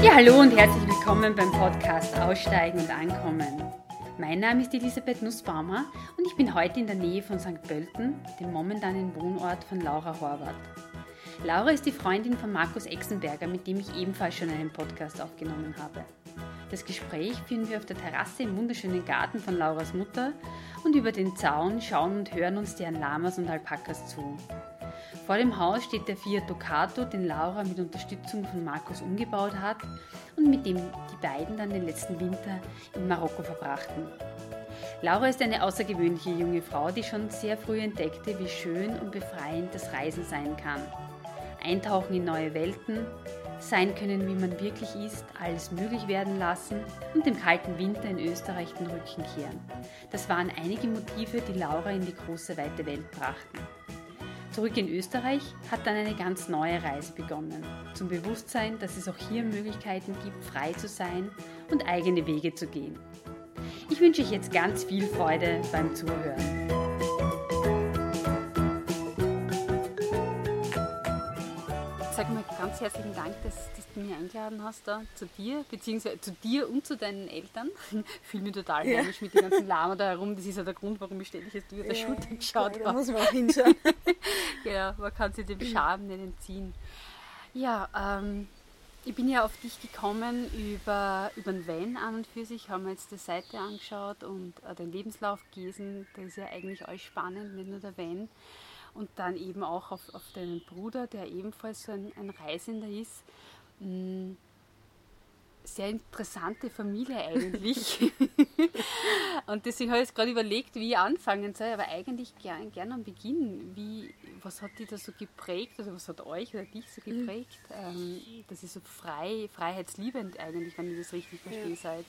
Ja, hallo und herzlich willkommen beim Podcast Aussteigen und Ankommen. Mein Name ist Elisabeth Nussbaumer und ich bin heute in der Nähe von St. Pölten, dem momentanen Wohnort von Laura Horvath. Laura ist die Freundin von Markus Exenberger, mit dem ich ebenfalls schon einen Podcast aufgenommen habe. Das Gespräch führen wir auf der Terrasse im wunderschönen Garten von Lauras Mutter und über den Zaun schauen und hören uns deren Lamas und Alpakas zu. Vor dem Haus steht der Fiat Ducato, den Laura mit Unterstützung von Markus umgebaut hat und mit dem die beiden dann den letzten Winter in Marokko verbrachten. Laura ist eine außergewöhnliche junge Frau, die schon sehr früh entdeckte, wie schön und befreiend das Reisen sein kann. Eintauchen in neue Welten, sein können, wie man wirklich ist, alles möglich werden lassen und dem kalten Winter in Österreich den Rücken kehren. Das waren einige Motive, die Laura in die große weite Welt brachten. Zurück in Österreich hat dann eine ganz neue Reise begonnen. Zum Bewusstsein, dass es auch hier Möglichkeiten gibt, frei zu sein und eigene Wege zu gehen. Ich wünsche euch jetzt ganz viel Freude beim Zuhören. Ganz herzlichen Dank, dass, dass, du mich eingeladen hast da zu dir, beziehungsweise zu dir und zu deinen Eltern. Ich fühle mich total ja. heimisch mit den ganzen Lama da herum. Das ist ja der Grund, warum ich ständig jetzt über ja, der Schulter geschaut habe. Da muss man auch hinschauen. genau, man kann sich dem Charme nicht entziehen. Ja, ähm, ich bin ja auf dich gekommen über, über den Van an und für sich, haben wir jetzt die Seite angeschaut und äh, den Lebenslauf gelesen. Da ist ja eigentlich alles spannend, nicht nur der Van. Und dann eben auch auf, auf deinen Bruder, der ebenfalls so ein, ein Reisender ist. Hm, sehr interessante Familie eigentlich. und deswegen habe ich jetzt gerade überlegt, wie ich anfangen soll, aber eigentlich gern, gern am Beginn. Wie, was hat dich da so geprägt, also was hat euch oder dich so mhm. geprägt? Ähm, das ist so frei, freiheitsliebend eigentlich, wenn ich das richtig verstehe, ja. seid.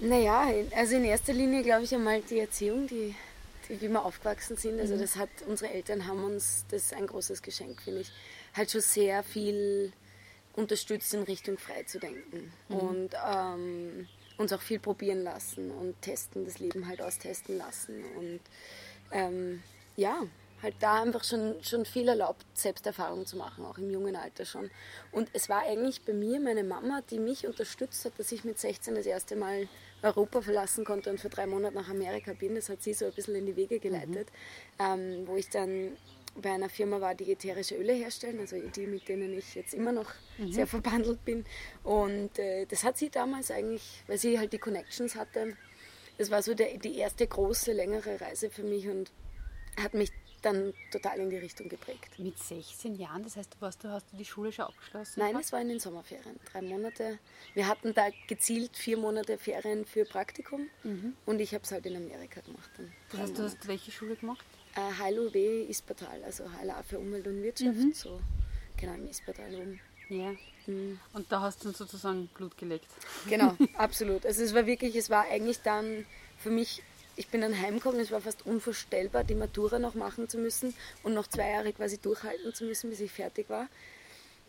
Naja, also in erster Linie glaube ich einmal die Erziehung, die, die, wie wir aufgewachsen sind. Also mhm. das hat, unsere Eltern haben uns, das ist ein großes Geschenk, finde ich, halt schon sehr viel unterstützt in Richtung frei zu denken. Mhm. Und ähm, uns auch viel probieren lassen und testen, das Leben halt austesten lassen. Und ähm, ja, halt da einfach schon, schon viel erlaubt, Selbsterfahrung zu machen, auch im jungen Alter schon. Und es war eigentlich bei mir meine Mama, die mich unterstützt hat, dass ich mit 16 das erste Mal Europa verlassen konnte und für drei Monate nach Amerika bin. Das hat sie so ein bisschen in die Wege geleitet, mhm. ähm, wo ich dann bei einer Firma war, die ätherische Öle herstellen, also die, mit denen ich jetzt immer noch mhm. sehr verbandelt bin. Und äh, das hat sie damals eigentlich, weil sie halt die Connections hatte, das war so der, die erste große, längere Reise für mich und hat mich dann total in die Richtung geprägt. Mit 16 Jahren, das heißt, du, warst, du hast du die Schule schon abgeschlossen? Nein, es war in den Sommerferien, drei Monate. Wir hatten da gezielt vier Monate Ferien für Praktikum mhm. und ich habe es halt in Amerika gemacht. Das heißt, du hast welche Schule gemacht? Äh, HLUW Ispertal, also HLA für Umwelt und Wirtschaft, mhm. so genau im Ispertal oben. Ja. Mhm. Und da hast du dann sozusagen Blut gelegt. Genau, absolut. Also es war wirklich, es war eigentlich dann für mich, ich bin dann heimgekommen, es war fast unvorstellbar, die Matura noch machen zu müssen und noch zwei Jahre quasi durchhalten zu müssen, bis ich fertig war.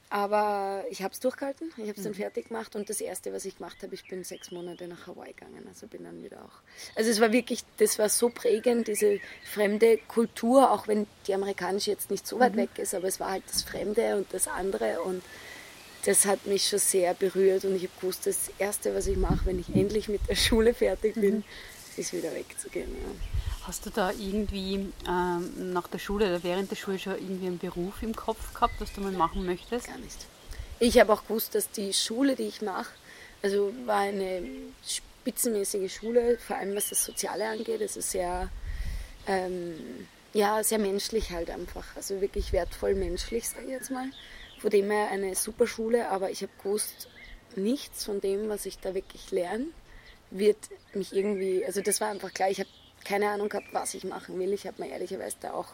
Aber ich habe es durchgehalten, ich habe es dann mhm. fertig gemacht und das Erste, was ich gemacht habe, ich bin sechs Monate nach Hawaii gegangen, also bin dann wieder auch. Also es war wirklich, das war so prägend, diese fremde Kultur, auch wenn die amerikanische jetzt nicht so weit mhm. weg ist, aber es war halt das Fremde und das andere und das hat mich schon sehr berührt und ich habe gewusst, das Erste, was ich mache, wenn ich endlich mit der Schule fertig bin, mhm. Ist wieder wegzugehen. Ja. Hast du da irgendwie ähm, nach der Schule oder während der Schule schon irgendwie einen Beruf im Kopf gehabt, was du mal machen möchtest? Gar nicht. Ich habe auch gewusst, dass die Schule, die ich mache, also war eine spitzenmäßige Schule, vor allem was das Soziale angeht. Also sehr, ähm, ja, sehr menschlich halt einfach. Also wirklich wertvoll menschlich, sage ich jetzt mal. Von dem her eine super Schule, aber ich habe gewusst, nichts von dem, was ich da wirklich lerne, wird mich irgendwie, also das war einfach klar, ich habe keine Ahnung gehabt, was ich machen will. Ich habe mir ehrlicherweise da auch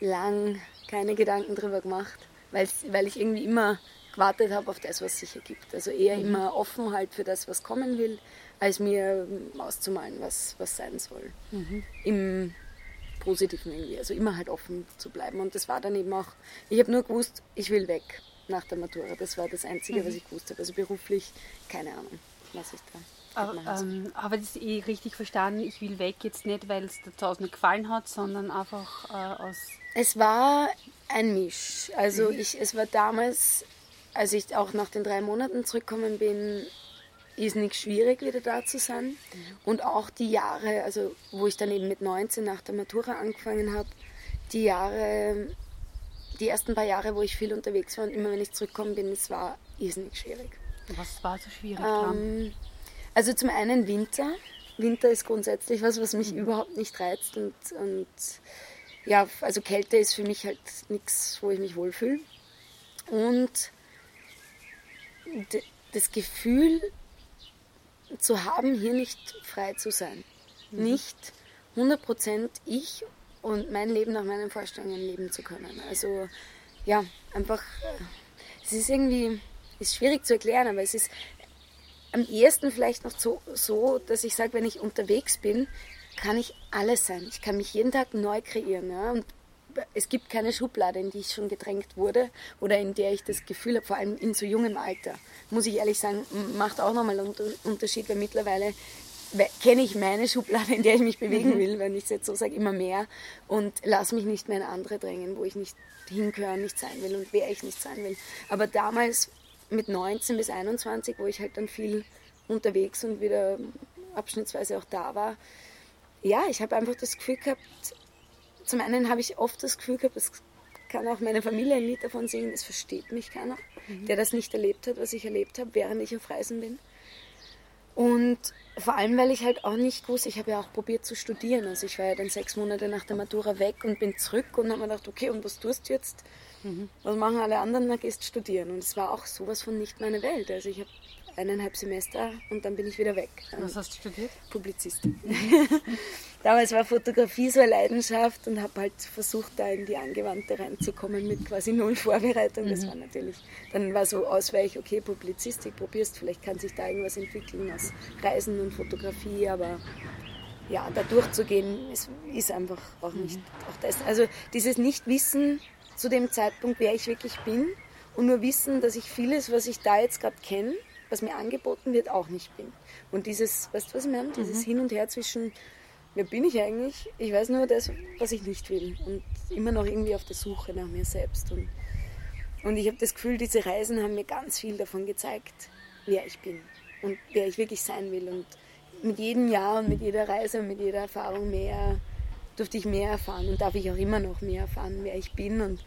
lang keine Gedanken drüber gemacht, weil ich irgendwie immer gewartet habe auf das, was sich ergibt. Also eher mhm. immer offen halt für das, was kommen will, als mir auszumalen, was, was sein soll. Mhm. Im Positiven irgendwie. Also immer halt offen zu bleiben. Und das war dann eben auch, ich habe nur gewusst, ich will weg nach der Matura. Das war das Einzige, mhm. was ich gewusst habe. Also beruflich, keine Ahnung, was ich da. Aber, ähm, habe ich das eh richtig verstanden? Ich will weg jetzt nicht, weil es da draußen mir gefallen hat, sondern einfach äh, aus. Es war ein Misch. Also mhm. ich, es war damals als ich auch nach den drei Monaten zurückgekommen bin, ist nicht schwierig, wieder da zu sein. Mhm. Und auch die Jahre, also wo ich dann eben mit 19 nach der Matura angefangen habe, die Jahre, die ersten paar Jahre, wo ich viel unterwegs war und immer wenn ich zurückgekommen bin, es war irrsinnig schwierig. Was war so schwierig ähm, Also zum einen Winter. Winter ist grundsätzlich was, was mich mhm. überhaupt nicht reizt und, und ja, also Kälte ist für mich halt nichts, wo ich mich wohlfühle. Und das Gefühl zu haben, hier nicht frei zu sein. Mhm. Nicht 100% ich und mein Leben nach meinen Vorstellungen leben zu können. Also ja, einfach, äh, es ist irgendwie, ist schwierig zu erklären, aber es ist am ehesten vielleicht noch so, so dass ich sage, wenn ich unterwegs bin, kann ich alles sein. Ich kann mich jeden Tag neu kreieren. Ja? Und es gibt keine Schublade, in die ich schon gedrängt wurde oder in der ich das Gefühl habe, vor allem in so jungem Alter, muss ich ehrlich sagen, macht auch nochmal einen Unterschied, weil mittlerweile kenne ich meine Schublade, in der ich mich bewegen mhm. will, wenn ich es jetzt so sage, immer mehr und lasse mich nicht mehr in andere drängen, wo ich nicht hingehören, nicht sein will und wer ich nicht sein will. Aber damals mit 19 bis 21, wo ich halt dann viel unterwegs und wieder abschnittsweise auch da war, ja, ich habe einfach das Gefühl gehabt, zum einen habe ich oft das Gefühl gehabt, das kann auch meine Familie ein Lied davon singen, es versteht mich keiner, mhm. der das nicht erlebt hat, was ich erlebt habe, während ich auf Reisen bin. Und vor allem, weil ich halt auch nicht wusste, ich habe ja auch probiert zu studieren. Also ich war ja dann sechs Monate nach der Matura weg und bin zurück und habe mir gedacht, okay, und was tust du jetzt? Mhm. Was machen alle anderen? Na, gehst studieren. Und es war auch sowas von nicht meine Welt. Also ich habe eineinhalb Semester und dann bin ich wieder weg. Was hast du studiert? Publizistik. Damals war Fotografie so eine Leidenschaft und habe halt versucht, da in die Angewandte reinzukommen mit quasi null Vorbereitung. Das mhm. war natürlich, dann war so Ausweich, okay, Publizistik probierst, vielleicht kann sich da irgendwas entwickeln aus Reisen und Fotografie, aber ja, da durchzugehen ist, ist einfach auch nicht mhm. auch das. Also dieses Nichtwissen zu dem Zeitpunkt, wer ich wirklich bin und nur wissen, dass ich vieles, was ich da jetzt gerade kenne, was mir angeboten wird, auch nicht bin. Und dieses, weißt du, was ich meine? Dieses mhm. Hin und Her zwischen, wer bin ich eigentlich? Ich weiß nur das, was ich nicht will. Und immer noch irgendwie auf der Suche nach mir selbst. Und, und ich habe das Gefühl, diese Reisen haben mir ganz viel davon gezeigt, wer ich bin und wer ich wirklich sein will. Und mit jedem Jahr und mit jeder Reise und mit jeder Erfahrung mehr durfte ich mehr erfahren und darf ich auch immer noch mehr erfahren, wer ich bin und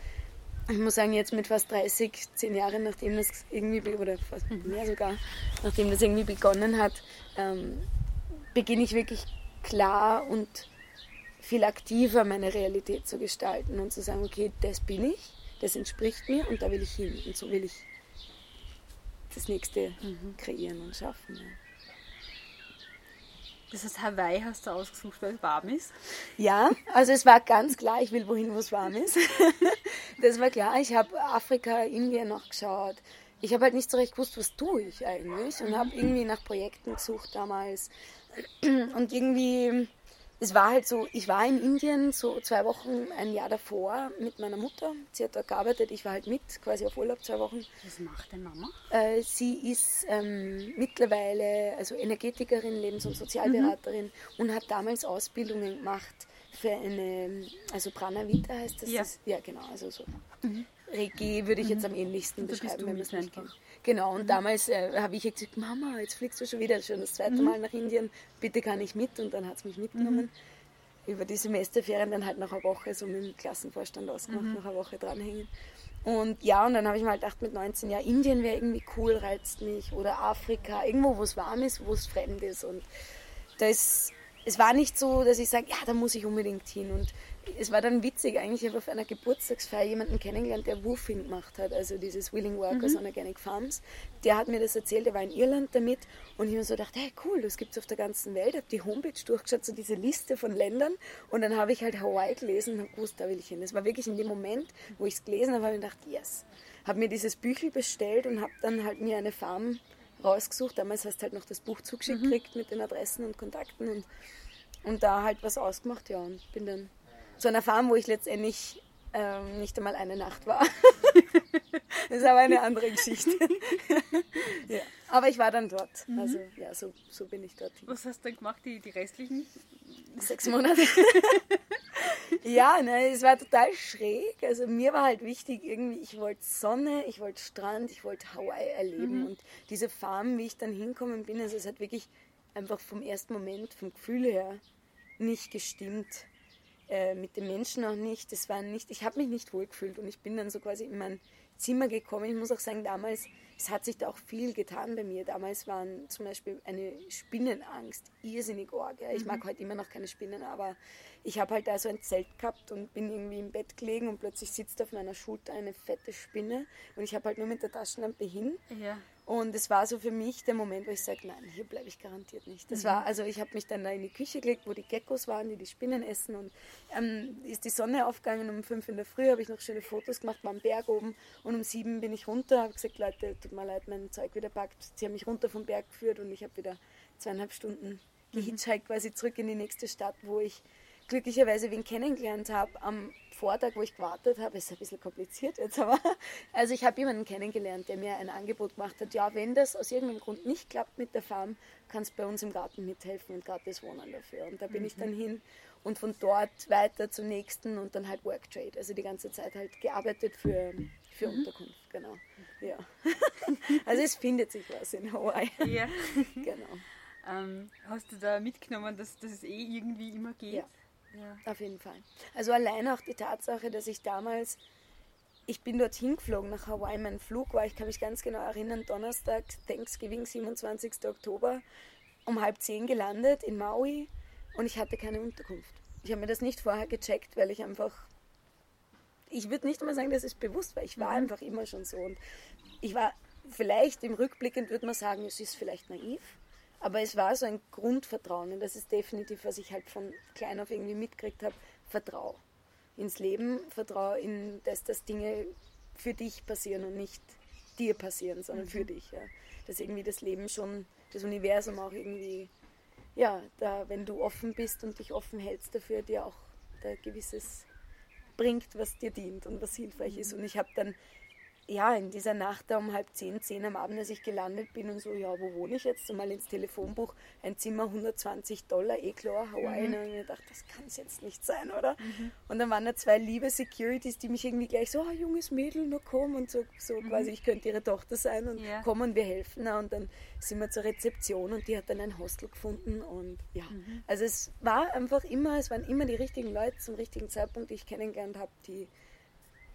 ich muss sagen, jetzt mit fast 30, 10 Jahren, nachdem das irgendwie, oder fast mehr sogar, nachdem das irgendwie begonnen hat, ähm, beginne ich wirklich klar und viel aktiver meine Realität zu gestalten und zu sagen, okay, das bin ich, das entspricht mir und da will ich hin und so will ich das nächste mhm. kreieren und schaffen. Ja. Das heißt, Hawaii hast du ausgesucht, weil es warm ist? Ja, also es war ganz klar, ich will wohin, wo es warm ist. Das war klar. Ich habe Afrika, Indien noch geschaut. Ich habe halt nicht so recht gewusst, was tue ich eigentlich und habe irgendwie nach Projekten gesucht damals. Und irgendwie es war halt so, ich war in Indien so zwei Wochen, ein Jahr davor mit meiner Mutter. Sie hat da gearbeitet, ich war halt mit, quasi auf Urlaub zwei Wochen. Was macht denn Mama? Äh, sie ist ähm, mittlerweile also Energetikerin, Lebens- und Sozialberaterin mhm. und hat damals Ausbildungen gemacht für eine, also Prana Vita heißt das. Ja, das, ja genau, also so. Mhm. Regie würde ich jetzt mhm. am ähnlichsten beschreiben, wenn man es nicht kennt. Genau, und mhm. damals äh, habe ich gesagt, Mama, jetzt fliegst du schon wieder, schon das zweite mhm. Mal nach Indien, bitte kann ich mit. Und dann hat es mich mitgenommen. Mhm. Über die Semesterferien dann halt nach einer Woche so mit dem Klassenvorstand ausgemacht, mhm. nach einer Woche dranhängen. Und ja, und dann habe ich mir halt gedacht, mit 19 Jahren, Indien wäre irgendwie cool, reizt mich. Oder Afrika, irgendwo, wo es warm ist, wo es fremd ist. Und da ist es war nicht so, dass ich sage, ja, da muss ich unbedingt hin. Und es war dann witzig, eigentlich, ich habe auf einer Geburtstagsfeier jemanden kennengelernt, der Woofing gemacht hat, also dieses Willing Workers mhm. on Organic Farms. Der hat mir das erzählt, der war in Irland damit und ich habe mir so gedacht, hey cool, das gibt es auf der ganzen Welt. Ich habe die Homepage durchgeschaut, so diese Liste von Ländern und dann habe ich halt Hawaii gelesen und habe gewusst, da will ich hin. Das war wirklich in dem Moment, wo ich es gelesen habe, habe ich gedacht, yes. Habe mir dieses Büchel bestellt und habe dann halt mir eine Farm rausgesucht. Damals hast du halt noch das Buch zugeschickt mhm. mit den Adressen und Kontakten und, und da halt was ausgemacht, ja, und bin dann zu einer Farm, wo ich letztendlich ähm, nicht einmal eine Nacht war. das ist aber eine andere Geschichte. ja. Aber ich war dann dort. Mhm. Also ja, so, so bin ich dort. Was hast du dann gemacht, die, die restlichen? Sechs Monate. ja, ne, es war total schräg. Also mir war halt wichtig, irgendwie, ich wollte Sonne, ich wollte Strand, ich wollte Hawaii erleben. Mhm. Und diese Farm, wie ich dann hinkommen bin, also es hat wirklich einfach vom ersten Moment, vom Gefühl her, nicht gestimmt. Äh, mit den Menschen auch nicht. Das war nicht, ich habe mich nicht wohlgefühlt und ich bin dann so quasi in mein Zimmer gekommen. Ich muss auch sagen, damals, es hat sich da auch viel getan bei mir. Damals waren zum Beispiel eine Spinnenangst irrsinnig arg. Ja. Ich mhm. mag heute immer noch keine Spinnen, aber ich habe halt da so ein Zelt gehabt und bin irgendwie im Bett gelegen und plötzlich sitzt auf meiner Schulter eine fette Spinne und ich habe halt nur mit der Taschenlampe hin. Ja. Und es war so für mich der Moment, wo ich sage, nein, hier bleibe ich garantiert nicht. Das mhm. war, also ich habe mich dann da in die Küche gelegt, wo die Geckos waren, die die Spinnen essen und ähm, ist die Sonne aufgegangen um fünf in der Früh, habe ich noch schöne Fotos gemacht, war am Berg oben und um sieben bin ich runter, habe gesagt, Leute, tut mir leid, mein Zeug wieder packt. Sie haben mich runter vom Berg geführt und ich habe wieder zweieinhalb Stunden mhm. gehitchhiked quasi zurück in die nächste Stadt, wo ich glücklicherweise wen kennengelernt habe am Vortag, wo ich gewartet habe. Ist ein bisschen kompliziert jetzt, aber also ich habe jemanden kennengelernt, der mir ein Angebot gemacht hat. Ja, wenn das aus irgendeinem Grund nicht klappt mit der Farm, kannst du bei uns im Garten mithelfen und gratis wohnen dafür. Und da bin mhm. ich dann hin und von dort weiter zum nächsten und dann halt Worktrade. Also die ganze Zeit halt gearbeitet für, für mhm. Unterkunft, genau. Ja. also es findet sich was in Hawaii. Ja. genau. Ähm, hast du da mitgenommen, dass, dass es eh irgendwie immer geht? Ja. Ja. Auf jeden Fall. Also allein auch die Tatsache, dass ich damals, ich bin dorthin geflogen nach Hawaii, mein Flug war, ich kann mich ganz genau erinnern, Donnerstag, Thanksgiving, 27. Oktober, um halb zehn gelandet in Maui und ich hatte keine Unterkunft. Ich habe mir das nicht vorher gecheckt, weil ich einfach, ich würde nicht mal sagen, dass es bewusst war, ich war mhm. einfach immer schon so und ich war, vielleicht im Rückblickend würde man sagen, es ist vielleicht naiv, aber es war so ein Grundvertrauen und das ist definitiv, was ich halt von klein auf irgendwie mitgekriegt habe. Vertrau ins Leben, vertrau in das, dass Dinge für dich passieren und nicht dir passieren, sondern mhm. für dich. Ja. Dass irgendwie das Leben schon, das Universum auch irgendwie, ja, da, wenn du offen bist und dich offen hältst dafür, dir auch da gewisses bringt, was dir dient und was hilfreich mhm. ist. Und ich habe dann ja, in dieser Nacht da um halb zehn, zehn am Abend, als ich gelandet bin und so, ja, wo wohne ich jetzt? Mal ins Telefonbuch, ein Zimmer 120 Dollar, eh klar, Hawaii. Mhm. Und ich dachte, das kann es jetzt nicht sein, oder? Mhm. Und dann waren da zwei liebe Securities, die mich irgendwie gleich so, ah, junges Mädel, nur komm und so, so mhm. quasi, ich könnte ihre Tochter sein und ja. kommen, wir helfen. Und dann sind wir zur Rezeption und die hat dann ein Hostel gefunden und ja, mhm. also es war einfach immer, es waren immer die richtigen Leute zum richtigen Zeitpunkt, die ich kennengelernt habe, die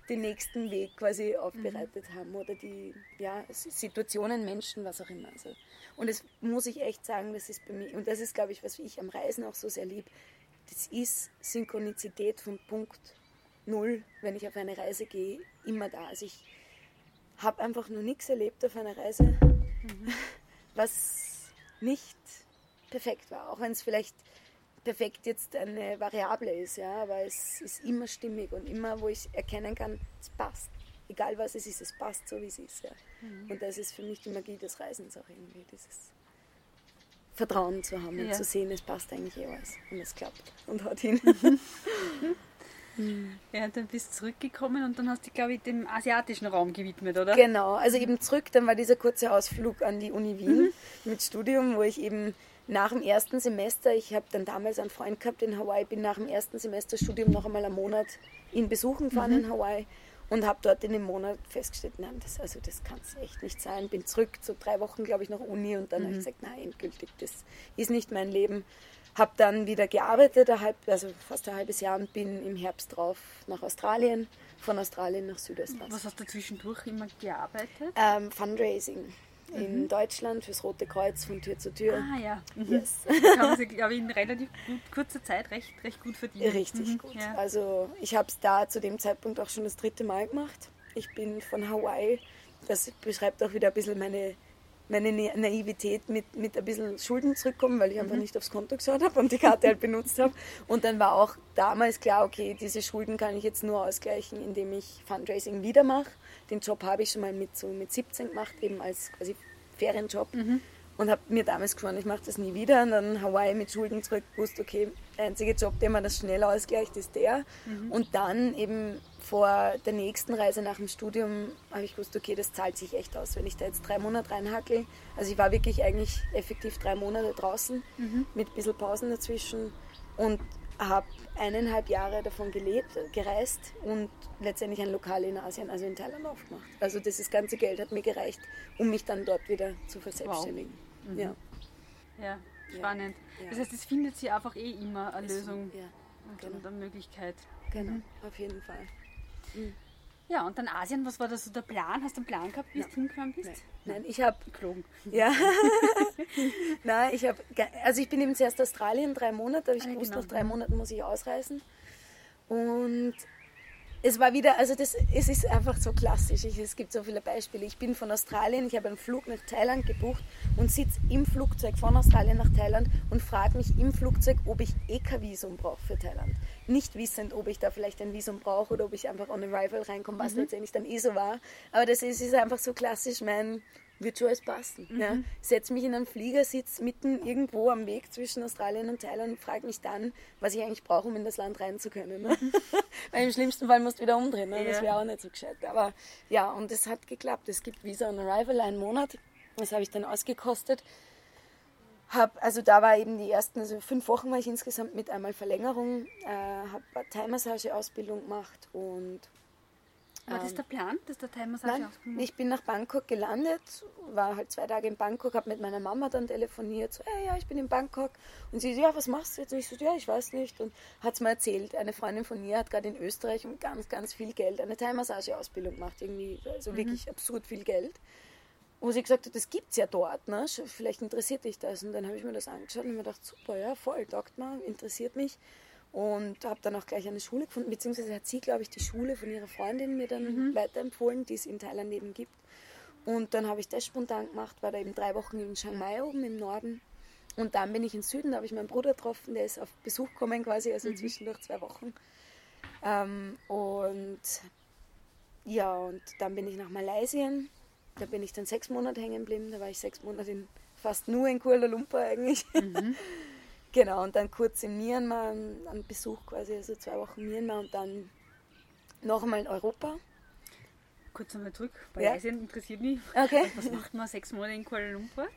den nächsten Weg quasi aufbereitet mhm. haben oder die ja, Situationen, Menschen, was auch immer. Also, und das muss ich echt sagen, das ist bei mir, und das ist, glaube ich, was ich am Reisen auch so sehr liebe, das ist Synchronizität von Punkt Null, wenn ich auf eine Reise gehe, immer da. Also ich habe einfach nur nichts erlebt auf einer Reise, mhm. was nicht perfekt war, auch wenn es vielleicht perfekt jetzt eine Variable ist, ja, aber es ist immer stimmig und immer, wo ich erkennen kann, es passt. Egal was es ist, es passt so, wie es ist. Ja. Mhm. Und das ist für mich die Magie des Reisens auch irgendwie, dieses Vertrauen zu haben und zu sehen, es passt eigentlich eh alles und es klappt und haut hin. Mhm. Ja, dann bist du zurückgekommen und dann hast du, glaube ich, dem asiatischen Raum gewidmet, oder? Genau, also eben zurück, dann war dieser kurze Ausflug an die Uni Wien mhm. mit Studium, wo ich eben nach dem ersten Semester, ich habe dann damals einen Freund gehabt in Hawaii, bin nach dem ersten Semesterstudium noch einmal einen Monat ihn besuchen gefahren mhm. in Hawaii und habe dort in dem Monat festgestellt, nein, das, also das kann es echt nicht sein. Bin zurück, so drei Wochen, glaube ich, nach Uni und dann mhm. habe ich gesagt, nein, endgültig, das ist nicht mein Leben. Habe dann wieder gearbeitet, halb, also fast ein halbes Jahr und bin im Herbst drauf nach Australien, von Australien nach Südostland. Was hast du zwischendurch immer gearbeitet? Ähm, Fundraising in mhm. Deutschland fürs Rote Kreuz von Tür zu Tür. Ah ja. Mhm. Yes. Das haben sie, glaube ich, in relativ gut, kurzer Zeit recht, recht gut verdient. Richtig mhm. gut. Ja. Also ich habe es da zu dem Zeitpunkt auch schon das dritte Mal gemacht. Ich bin von Hawaii, das beschreibt auch wieder ein bisschen meine, meine Naivität mit, mit ein bisschen Schulden zurückkommen, weil ich einfach mhm. nicht aufs Konto geschaut habe und die Karte halt benutzt habe. Und dann war auch damals klar, okay, diese Schulden kann ich jetzt nur ausgleichen, indem ich Fundraising wieder mache den Job habe ich schon mal mit, so mit 17 gemacht, eben als quasi Ferienjob. Mhm. Und habe mir damals geschworen, ich mache das nie wieder. Und dann Hawaii mit Schulden zurück, wusste, okay, der einzige Job, der man das schnell ausgleicht, ist der. Mhm. Und dann eben vor der nächsten Reise nach dem Studium habe ich gewusst, okay, das zahlt sich echt aus, wenn ich da jetzt drei Monate reinhackel. Also ich war wirklich eigentlich effektiv drei Monate draußen mhm. mit ein bisschen Pausen dazwischen und habe eineinhalb Jahre davon gelebt, gereist und letztendlich ein Lokal in Asien, also in Thailand aufgemacht. Also das ganze Geld hat mir gereicht, um mich dann dort wieder zu verselbstständigen. Wow. Mhm. Ja. ja, spannend. Ja. Das heißt, es findet sich einfach eh immer eine Lösung ja, genau. und eine Möglichkeit. Genau, mhm. auf jeden Fall. Mhm. Ja, und dann Asien, was war da so der Plan? Hast du einen Plan gehabt, wie du hingefahren bist? Nein, Nein ich habe... Gelogen. Ja. Nein, ich habe... Also ich bin eben zuerst Australien, drei Monate, aber ich ah, gewusst, genau. nach drei Monaten muss ich ausreisen. Und es war wieder, also das, es ist einfach so klassisch. Ich, es gibt so viele Beispiele. Ich bin von Australien, ich habe einen Flug nach Thailand gebucht und sitze im Flugzeug von Australien nach Thailand und frage mich im Flugzeug, ob ich eh kein Visum brauche für Thailand. Nicht wissend, ob ich da vielleicht ein Visum brauche oder ob ich einfach on arrival reinkomme, was mhm. letztendlich dann eh so war. Aber das ist, ist einfach so klassisch mein wird schon alles passen. Mhm. Ja. Setze mich in einen Flieger, sitze mitten irgendwo am Weg zwischen Australien und Thailand und frage mich dann, was ich eigentlich brauche, um in das Land rein zu können. Ne? Mhm. Weil im schlimmsten Fall musst du wieder umdrehen. Ne? Das wäre auch nicht so gescheit. Aber ja, und es hat geklappt. Es gibt Visa on Arrival, einen Monat. Das habe ich dann ausgekostet. Hab, also da war eben die ersten, also fünf Wochen war ich insgesamt mit einmal Verlängerung, äh, habe Thai-Massage-Ausbildung gemacht und war das ähm, der Plan, dass der Thai-Massage Nein, ich bin nach Bangkok gelandet, war halt zwei Tage in Bangkok, habe mit meiner Mama dann telefoniert, so, hey, ja, ich bin in Bangkok. Und sie so, ja, was machst du jetzt? Und ich so, ja, ich weiß nicht. Und hat es mir erzählt, eine Freundin von ihr hat gerade in Österreich um ganz, ganz viel Geld eine Thai-Massage-Ausbildung gemacht, irgendwie, also mhm. wirklich absurd viel Geld. Wo sie gesagt hat, das gibt es ja dort, ne? vielleicht interessiert dich das. Und dann habe ich mir das angeschaut und mir gedacht, super, ja, voll, taugt mal, interessiert mich. Und habe dann auch gleich eine Schule gefunden, beziehungsweise hat sie, glaube ich, die Schule von ihrer Freundin mir dann mhm. weiterempfohlen, die es in Thailand eben gibt. Und dann habe ich das spontan gemacht, war da eben drei Wochen in Chiang Mai oben im Norden. Und dann bin ich in Süden, da habe ich meinen Bruder getroffen, der ist auf Besuch gekommen quasi, also mhm. zwischendurch zwei Wochen. Ähm, und ja, und dann bin ich nach Malaysia. Da bin ich dann sechs Monate hängen geblieben. Da war ich sechs Monate in, fast nur in Kuala Lumpur eigentlich. Mhm. Genau, und dann kurz in Myanmar, einen Besuch quasi, also zwei Wochen Myanmar und dann noch einmal in Europa. Kurz einmal zurück, Malaysia ja. interessiert mich. Okay. Was macht man sechs Monate in Kuala Lumpur?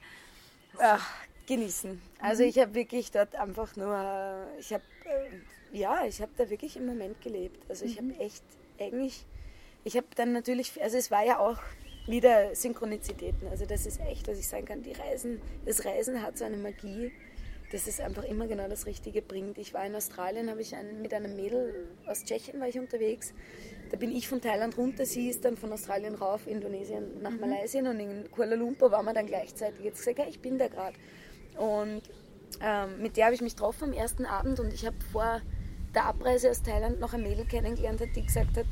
Ach, genießen. Also mhm. ich habe wirklich dort einfach nur, ich habe, äh, ja, ich habe da wirklich im Moment gelebt. Also ich mhm. habe echt eigentlich, ich habe dann natürlich, also es war ja auch wieder Synchronizitäten. Also das ist echt, was ich sagen kann, die Reisen, das Reisen hat so eine Magie dass es einfach immer genau das Richtige bringt. Ich war in Australien, habe ich einen, mit einem Mädel aus Tschechien war ich unterwegs. Da bin ich von Thailand runter, sie ist dann von Australien rauf, Indonesien nach mhm. Malaysia und in Kuala Lumpur waren wir dann gleichzeitig. Jetzt gesagt, ja, ich bin da gerade. Und ähm, mit der habe ich mich getroffen am ersten Abend und ich habe vor der Abreise aus Thailand noch ein Mädel kennengelernt, die gesagt hat,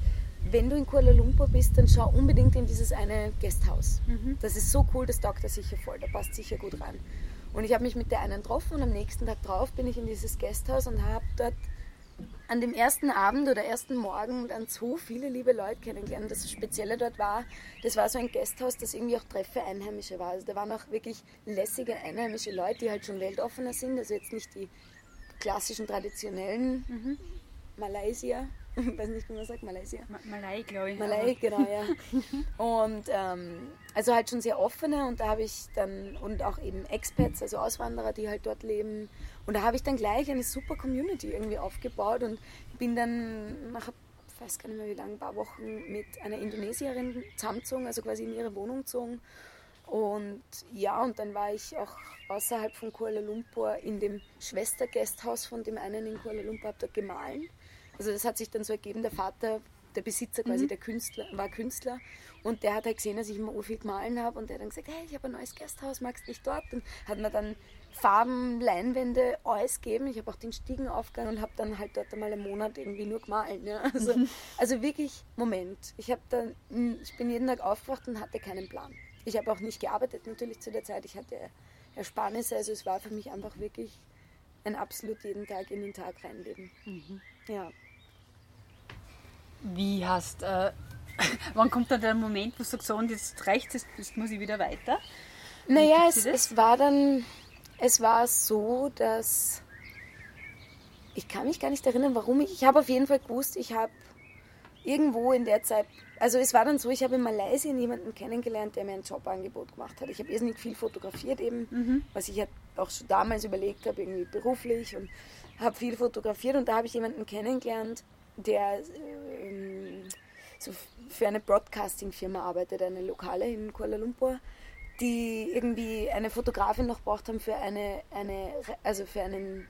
wenn du in Kuala Lumpur bist, dann schau unbedingt in dieses eine Gasthaus. Mhm. Das ist so cool, das taugt er sicher voll, da passt sicher gut rein. Und ich habe mich mit der einen getroffen und am nächsten Tag drauf bin ich in dieses Gasthaus und habe dort an dem ersten Abend oder ersten Morgen dann so viele liebe Leute kennengelernt. Das Spezielle dort war, das war so ein Gasthaus, das irgendwie auch Treffe Einheimische war. Also da waren auch wirklich lässige einheimische Leute, die halt schon weltoffener sind. Also jetzt nicht die klassischen traditionellen mhm. Malaysier, ich weiß nicht, wie man sagt, Malaysia. Ma Malai, glaube ich. Malai, genau, ja. und ähm, also halt schon sehr offene und da habe ich dann, und auch eben Expats, also Auswanderer, die halt dort leben. Und da habe ich dann gleich eine super Community irgendwie aufgebaut und bin dann nach, ich weiß gar nicht mehr wie lange, ein paar Wochen mit einer Indonesierin zusammengezogen, also quasi in ihre Wohnung gezogen. Und ja, und dann war ich auch außerhalb von Kuala Lumpur in dem Schwestergasthaus von dem einen in Kuala Lumpur, habe dort gemahlen also das hat sich dann so ergeben, der Vater, der Besitzer quasi, mhm. der Künstler, war Künstler und der hat halt gesehen, dass ich immer viel gemahlen habe und der hat dann gesagt, hey, ich habe ein neues Gasthaus, magst du nicht dort? Und hat mir dann Farben, Leinwände, alles gegeben. Ich habe auch den Stiegen aufgegangen und habe dann halt dort einmal einen Monat irgendwie nur gemahlen. Ja? Also, mhm. also wirklich, Moment, ich, dann, ich bin jeden Tag aufgewacht und hatte keinen Plan. Ich habe auch nicht gearbeitet natürlich zu der Zeit, ich hatte Ersparnisse, also es war für mich einfach wirklich ein absolut jeden Tag in den Tag reinleben. Mhm. Ja. Wie hast, äh, wann kommt dann der Moment, wo du sagst, so, und jetzt reicht es, jetzt muss ich wieder weiter? Naja, es, es war dann, es war so, dass ich kann mich gar nicht erinnern, warum ich, ich habe auf jeden Fall gewusst, ich habe irgendwo in der Zeit, also es war dann so, ich habe in Malaysia jemanden kennengelernt, der mir ein Jobangebot gemacht hat. Ich habe irrsinnig viel fotografiert eben, mhm. was ich ja auch schon damals überlegt habe, irgendwie beruflich und habe viel fotografiert und da habe ich jemanden kennengelernt, der ähm, so für eine Broadcasting-Firma arbeitet, eine lokale in Kuala Lumpur, die irgendwie eine Fotografin noch braucht haben für eine, eine also für einen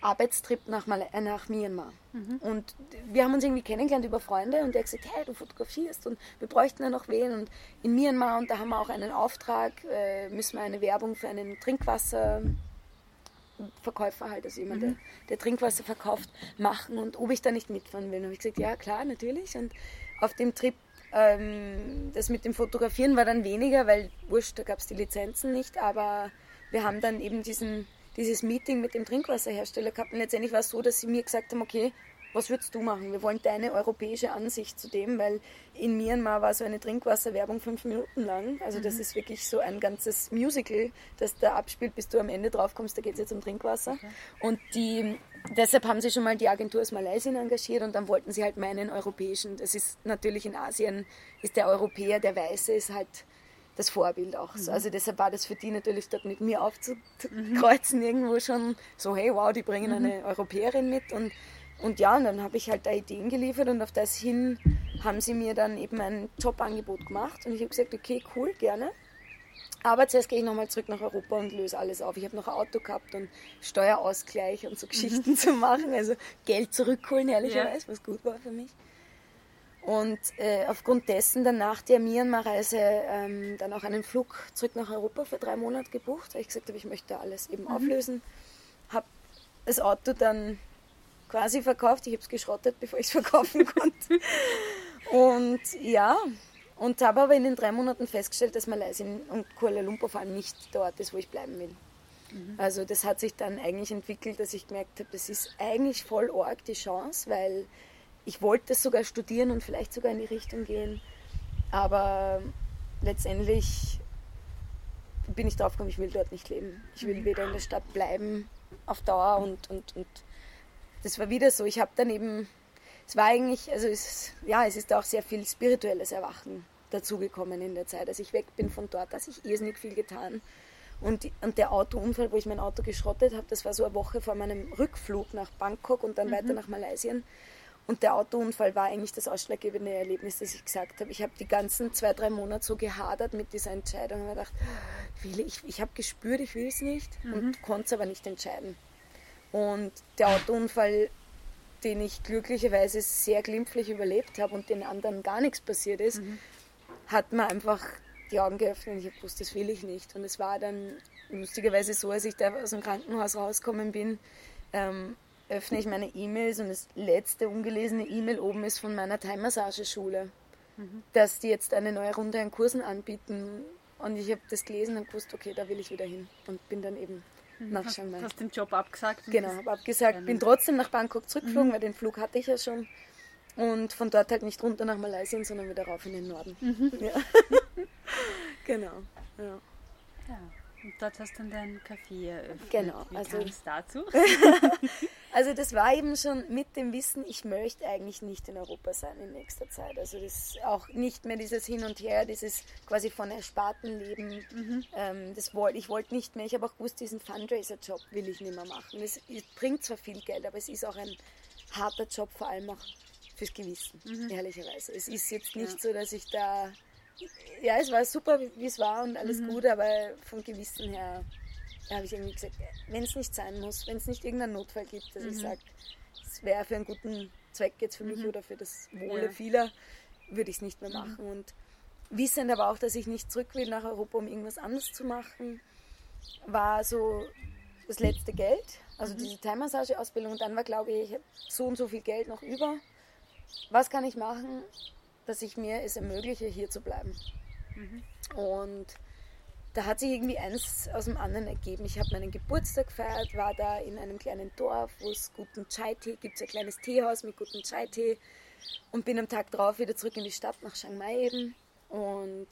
Arbeitstrip nach, Mal äh, nach Myanmar. Mhm. Und wir haben uns irgendwie kennengelernt über Freunde und der hat gesagt, hey, du fotografierst und wir bräuchten ja noch wen und in Myanmar und da haben wir auch einen Auftrag, äh, müssen wir eine Werbung für einen Trinkwasserverkäufer halt, also jemand, mhm. der, der, Trinkwasser verkauft, machen und ob ich da nicht mitfahren will. Und ich gesagt, ja klar, natürlich. Und auf dem Trip ähm, das mit dem Fotografieren war dann weniger, weil wurscht, da gab es die Lizenzen nicht, aber wir haben dann eben diesen dieses Meeting mit dem Trinkwasserhersteller gehabt. Und letztendlich war es so, dass sie mir gesagt haben, okay, was würdest du machen? Wir wollen deine europäische Ansicht zu dem, weil in Myanmar war so eine Trinkwasserwerbung fünf Minuten lang. Also das mhm. ist wirklich so ein ganzes Musical, das da abspielt, bis du am Ende drauf kommst, da geht es jetzt um Trinkwasser. Okay. Und die, deshalb haben sie schon mal die Agentur aus Malaysia engagiert und dann wollten sie halt meinen europäischen, das ist natürlich in Asien, ist der Europäer, der Weiße, ist halt das Vorbild auch. Mhm. Also deshalb war das für die natürlich dort mit mir aufzukreuzen mhm. irgendwo schon so, hey wow, die bringen mhm. eine Europäerin mit und und ja, und dann habe ich halt da Ideen geliefert und auf das hin haben sie mir dann eben ein Jobangebot gemacht und ich habe gesagt, okay, cool, gerne. Aber zuerst gehe ich nochmal zurück nach Europa und löse alles auf. Ich habe noch ein Auto gehabt und Steuerausgleich und so Geschichten mhm. zu machen, also Geld zurückholen, ehrlicherweise, ja. was gut war für mich. Und äh, aufgrund dessen dann nach der Myanmar-Reise ähm, dann auch einen Flug zurück nach Europa für drei Monate gebucht, weil ich gesagt habe, ich möchte alles eben mhm. auflösen. Habe das Auto dann quasi verkauft. Ich habe es geschrottet, bevor ich es verkaufen konnte. Und ja, und habe aber in den drei Monaten festgestellt, dass Malaysia und Kuala Lumpur vor allem nicht dort ist, wo ich bleiben will. Mhm. Also das hat sich dann eigentlich entwickelt, dass ich gemerkt habe, das ist eigentlich voll arg die Chance, weil ich wollte sogar studieren und vielleicht sogar in die Richtung gehen, aber letztendlich bin ich drauf gekommen, ich will dort nicht leben. Ich will mhm. wieder in der Stadt bleiben auf Dauer und, und, und das war wieder so. Ich habe dann eben, es war eigentlich, also es, ja, es ist auch sehr viel spirituelles Erwachen dazugekommen in der Zeit. Als ich weg bin von dort, hat sich irrsinnig viel getan. Und, und der Autounfall, wo ich mein Auto geschrottet habe, das war so eine Woche vor meinem Rückflug nach Bangkok und dann mhm. weiter nach Malaysia. Und der Autounfall war eigentlich das ausschlaggebende Erlebnis, das ich gesagt habe. Ich habe die ganzen zwei, drei Monate so gehadert mit dieser Entscheidung und gedacht, will ich, ich habe gespürt, ich will es nicht mhm. und konnte es aber nicht entscheiden. Und der Autounfall, den ich glücklicherweise sehr glimpflich überlebt habe und den anderen gar nichts passiert ist, mhm. hat mir einfach die Augen geöffnet und ich habe gewusst, das will ich nicht. Und es war dann lustigerweise so, als ich da aus dem Krankenhaus rausgekommen bin, ähm, öffne ich meine E-Mails und das letzte ungelesene E-Mail oben ist von meiner Thai-Massageschule, mhm. dass die jetzt eine neue Runde an Kursen anbieten. Und ich habe das gelesen und gewusst, okay, da will ich wieder hin. Und bin dann eben mhm. nach Chiang Mai. Hast den Job abgesagt? Genau, habe abgesagt. Bin trotzdem nach Bangkok zurückgeflogen, mhm. weil den Flug hatte ich ja schon. Und von dort halt nicht runter nach Malaysia, sondern wieder rauf in den Norden. Mhm. Ja. genau. Ja. ja. Und dort hast du dann dein Café eröffnet. Genau. Wie also, dazu? also das war eben schon mit dem Wissen, ich möchte eigentlich nicht in Europa sein in nächster Zeit. Also das auch nicht mehr dieses Hin und Her, dieses quasi von ersparten Leben. Mhm. Ähm, das wollte ich wollte nicht mehr. Ich habe auch gewusst, diesen Fundraiser-Job will ich nicht mehr machen. Es, es, bringt zwar viel Geld, aber es ist auch ein harter Job, vor allem auch fürs Gewissen, mhm. ehrlicherweise. Es ist jetzt nicht ja. so, dass ich da ja, es war super, wie es war und alles mhm. gut, aber vom Gewissen her habe ich irgendwie gesagt, wenn es nicht sein muss, wenn es nicht irgendeinen Notfall gibt, dass mhm. ich sage, es wäre für einen guten Zweck jetzt für mich mhm. oder für das Wohle ja. vieler, würde ich es nicht mehr mhm. machen. Und wissend aber auch, dass ich nicht zurück will nach Europa, um irgendwas anderes zu machen, war so das letzte Geld, also mhm. diese Thai-Massage-Ausbildung. Und dann war, glaube ich, ich habe so und so viel Geld noch über. Was kann ich machen? dass ich mir es ermögliche, hier zu bleiben. Mhm. Und da hat sich irgendwie eins aus dem anderen ergeben. Ich habe meinen Geburtstag gefeiert, war da in einem kleinen Dorf, wo es guten Chai-Tee gibt, ein kleines Teehaus mit gutem Chai-Tee und bin am Tag drauf wieder zurück in die Stadt nach Chiang Mai eben und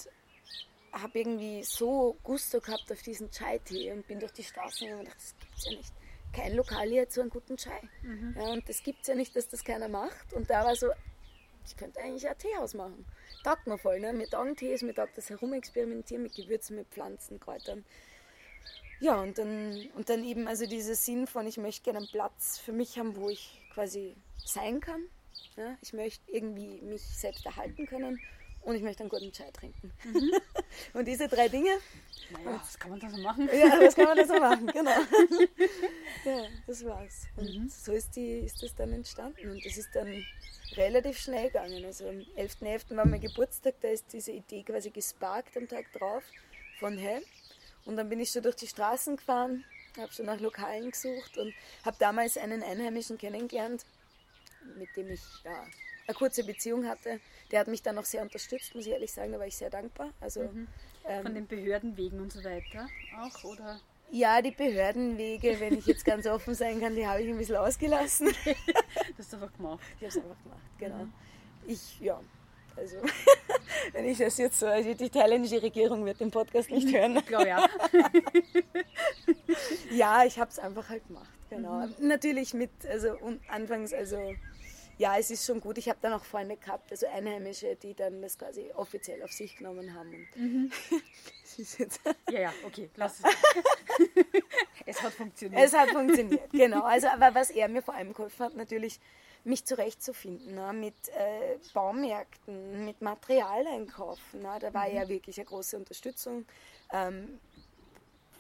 habe irgendwie so Gusto gehabt auf diesen Chai-Tee und bin durch die Straßen gegangen und dachte, das gibt's ja nicht. Kein Lokal hier zu einem guten Chai. Mhm. Ja, und das gibt es ja nicht, dass das keiner macht. Und da war so ich könnte eigentlich ein Teehaus machen. Taugt mir voll, ne? Mir taugen Tees, mir taugt das Herumexperimentieren mit Gewürzen, mit Pflanzen, Kräutern. ja, und dann, und dann eben also dieser Sinn von, ich möchte gerne einen Platz für mich haben, wo ich quasi sein kann. Ja? Ich möchte irgendwie mich selbst erhalten können und ich möchte einen guten Chai trinken. Mhm. und diese drei Dinge. Naja, was kann man da so machen? Ja, was kann man da so machen, genau. das war's. Und mhm. so ist, die, ist das dann entstanden. Und das ist dann relativ schnell gegangen. Also am 11.11. war mein Geburtstag, da ist diese Idee quasi gesparkt am Tag drauf von hey. Und dann bin ich schon durch die Straßen gefahren, habe schon nach Lokalen gesucht und habe damals einen Einheimischen kennengelernt, mit dem ich ja, eine kurze Beziehung hatte. Der hat mich dann auch sehr unterstützt, muss ich ehrlich sagen, da war ich sehr dankbar. Also, mhm. ähm, Von den Behördenwegen und so weiter auch, oder? Ja, die Behördenwege, wenn ich jetzt ganz offen sein kann, die habe ich ein bisschen ausgelassen. das hast du einfach gemacht. Ich habe es einfach gemacht, genau. Mhm. Ich, ja, also wenn ich das jetzt so, also die thailändische Regierung wird den Podcast nicht hören. Ich glaube ja. ja, ich habe es einfach halt gemacht, genau. Mhm. Natürlich mit, also und anfangs, also ja, es ist schon gut. Ich habe dann auch Freunde gehabt, also Einheimische, die dann das quasi offiziell auf sich genommen haben. Mhm. ja, ja, okay, lass es. es hat funktioniert. Es hat funktioniert, genau. Also, aber was er mir vor allem geholfen hat, natürlich mich zurechtzufinden ne? mit äh, Baumärkten, mit Materialeinkaufen. Ne? Da war mhm. ja wirklich eine große Unterstützung. Ähm,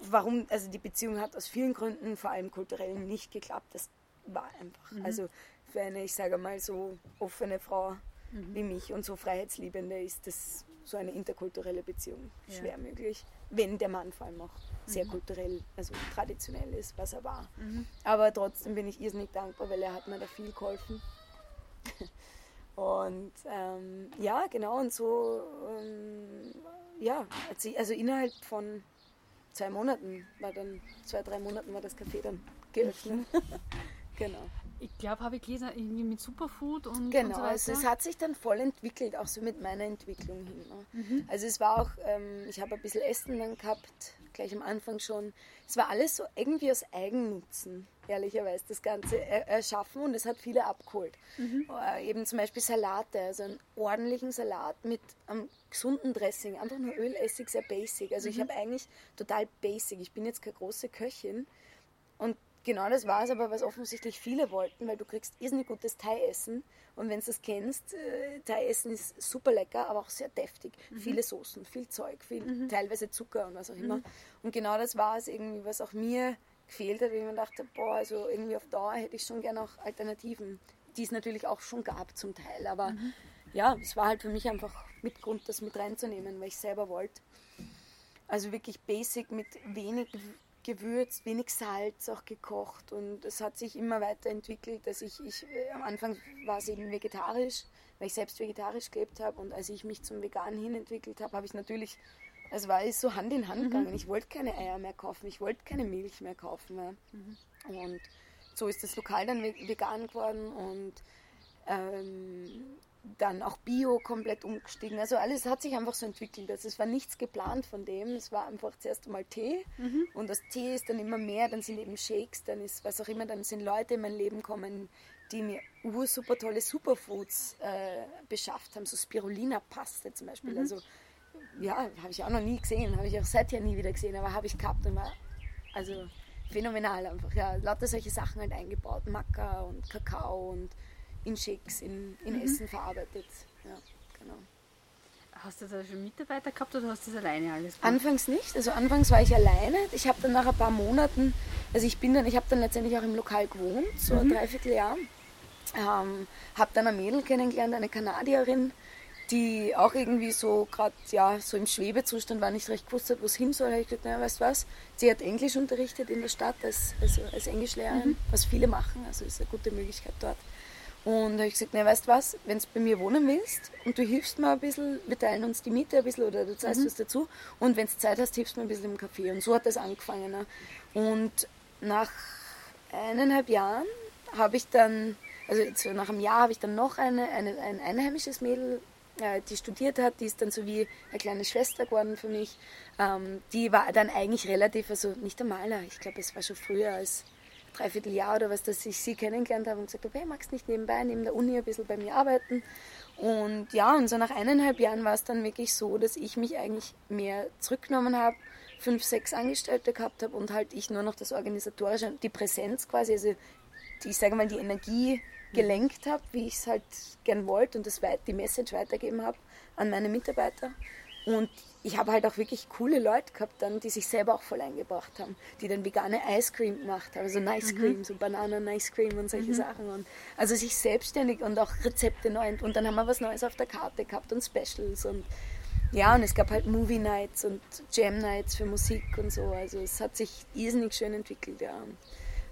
warum, also die Beziehung hat aus vielen Gründen, vor allem kulturell, nicht geklappt. Das war einfach. Mhm. Also für eine, ich sage mal, so offene Frau mhm. wie mich und so Freiheitsliebende ist das so eine interkulturelle Beziehung ja. schwer möglich, wenn der Mann vor allem auch sehr mhm. kulturell, also traditionell ist, was er war. Mhm. Aber trotzdem bin ich irrsinnig dankbar, weil er hat mir da viel geholfen. und ähm, ja, genau, und so, ähm, ja, also innerhalb von zwei Monaten war dann, zwei, drei Monaten war das Café dann geöffnet. genau ich glaube, habe ich gelesen, irgendwie mit Superfood und Genau, und so also es hat sich dann voll entwickelt, auch so mit meiner Entwicklung hin. Ne? Mhm. Also es war auch, ähm, ich habe ein bisschen Essen dann gehabt, gleich am Anfang schon. Es war alles so irgendwie aus Eigennutzen, ehrlicherweise, das Ganze erschaffen und es hat viele abgeholt. Mhm. Äh, eben zum Beispiel Salate, also einen ordentlichen Salat mit einem gesunden Dressing, einfach nur Öl, Essig, sehr basic. Also mhm. ich habe eigentlich total basic, ich bin jetzt keine große Köchin und Genau das war es aber, was offensichtlich viele wollten, weil du kriegst irrsinnig gutes Thai-Essen. Und wenn du das kennst, äh, Thai-Essen ist super lecker, aber auch sehr deftig. Mhm. Viele Soßen, viel Zeug, viel, mhm. teilweise Zucker und was auch immer. Mhm. Und genau das war es irgendwie, was auch mir gefehlt hat, weil ich mir dachte, boah, also irgendwie auf Dauer hätte ich schon gerne auch Alternativen, die es natürlich auch schon gab zum Teil. Aber mhm. ja, es war halt für mich einfach mit Grund, das mit reinzunehmen, weil ich selber wollte. Also wirklich basic mit wenig gewürzt, wenig Salz auch gekocht und es hat sich immer weiterentwickelt. Also ich, ich, äh, am Anfang war es eben vegetarisch, weil ich selbst vegetarisch gelebt habe und als ich mich zum Veganen hin entwickelt habe, habe ich natürlich, also war es so Hand in Hand mhm. gegangen. Ich wollte keine Eier mehr kaufen, ich wollte keine Milch mehr kaufen. Mehr. Mhm. Und so ist das Lokal dann vegan geworden und ähm, dann auch Bio komplett umgestiegen. Also alles hat sich einfach so entwickelt. Also es war nichts geplant von dem. Es war einfach zuerst einmal Tee mhm. und das Tee ist dann immer mehr, dann sind eben Shakes, dann ist was auch immer, dann sind Leute in mein Leben kommen, die mir ur super tolle Superfoods äh, beschafft haben, so Spirulina-Paste zum Beispiel. Mhm. Also ja, habe ich auch noch nie gesehen, habe ich auch seither nie wieder gesehen, aber habe ich gehabt und war also phänomenal einfach. Ja, lauter solche Sachen halt eingebaut, Maca und Kakao und in Shakes, in, in mhm. Essen verarbeitet. Ja, genau. Hast du da schon Mitarbeiter gehabt oder hast du das alleine alles gemacht? Anfangs nicht. Also anfangs war ich alleine. Ich habe dann nach ein paar Monaten, also ich bin dann, ich habe dann letztendlich auch im Lokal gewohnt, so mhm. ein Dreivierteljahr. Ähm, habe dann eine Mädel kennengelernt, eine Kanadierin, die auch irgendwie so gerade ja so im Schwebezustand war, nicht recht gewusst hat, wo es hin soll. Habe ich gesagt, naja, weißt du was? Sie hat Englisch unterrichtet in der Stadt als, also als Englischlehrerin, mhm. was viele machen, also ist eine gute Möglichkeit dort. Und da habe ich gesagt, na, weißt du was, wenn du bei mir wohnen willst und du hilfst mir ein bisschen, wir teilen uns die Miete ein bisschen oder du zahlst mhm. was dazu und wenn du Zeit hast, hilfst du mir ein bisschen im Café. Und so hat das angefangen. Ne? Und nach eineinhalb Jahren habe ich dann, also nach einem Jahr habe ich dann noch eine, eine, ein einheimisches Mädel, äh, die studiert hat, die ist dann so wie eine kleine Schwester geworden für mich. Ähm, die war dann eigentlich relativ, also nicht der Maler, ich glaube, es war schon früher als dreiviertel Jahr oder was, dass ich sie kennengelernt habe und gesagt habe, hey, magst nicht nebenbei neben der Uni ein bisschen bei mir arbeiten? Und ja, und so nach eineinhalb Jahren war es dann wirklich so, dass ich mich eigentlich mehr zurückgenommen habe, fünf, sechs Angestellte gehabt habe und halt ich nur noch das Organisatorische, die Präsenz quasi, also die, ich sage mal, die Energie gelenkt habe, wie ich es halt gern wollte und das, die Message weitergeben habe an meine Mitarbeiter. Und ich habe halt auch wirklich coole Leute gehabt dann, die sich selber auch voll eingebracht haben, die dann vegane Ice Cream gemacht haben, also Nice mhm. Cream, so Bananen Ice Cream und solche mhm. Sachen. Und also sich selbstständig und auch Rezepte neu. Und dann haben wir was Neues auf der Karte gehabt und Specials und ja, und es gab halt Movie Nights und Jam Nights für Musik und so. Also es hat sich irrsinnig schön entwickelt, ja.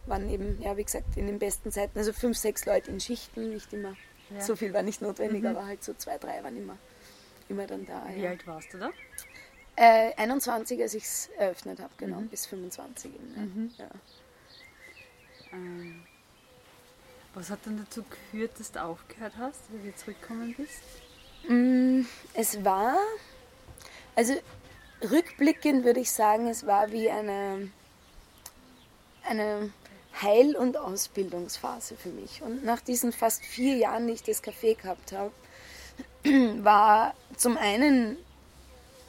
Waren eben, ja, wie gesagt, in den besten Zeiten, also fünf, sechs Leute in Schichten, nicht immer. Ja. So viel war nicht notwendig, mhm. aber halt so zwei, drei waren immer, immer dann da. Wie ja. alt warst du da? Äh, 21, als ich es eröffnet habe, genau, mhm. bis 25 eben. Mhm. Ja. Ähm, was hat dann dazu geführt, dass du aufgehört hast, wie du zurückgekommen bist? Mm, es war, also rückblickend würde ich sagen, es war wie eine, eine Heil- und Ausbildungsphase für mich. Und nach diesen fast vier Jahren, die ich das Café gehabt habe, war zum einen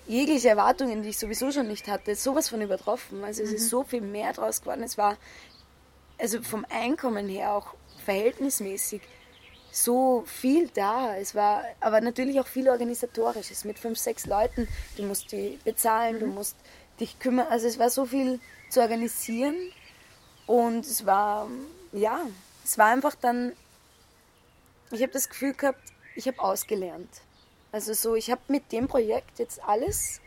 jegliche Erwartungen, die ich sowieso schon nicht hatte, sowas von übertroffen. Also es ist mhm. so viel mehr draus geworden. Es war also vom Einkommen her auch verhältnismäßig so viel da. Es war aber natürlich auch viel organisatorisches mit fünf, sechs Leuten. Du musst die bezahlen, mhm. du musst dich kümmern. Also es war so viel zu organisieren und es war, ja, es war einfach dann, ich habe das Gefühl gehabt, ich habe ausgelernt. Also so, ich habe mit dem Projekt jetzt alles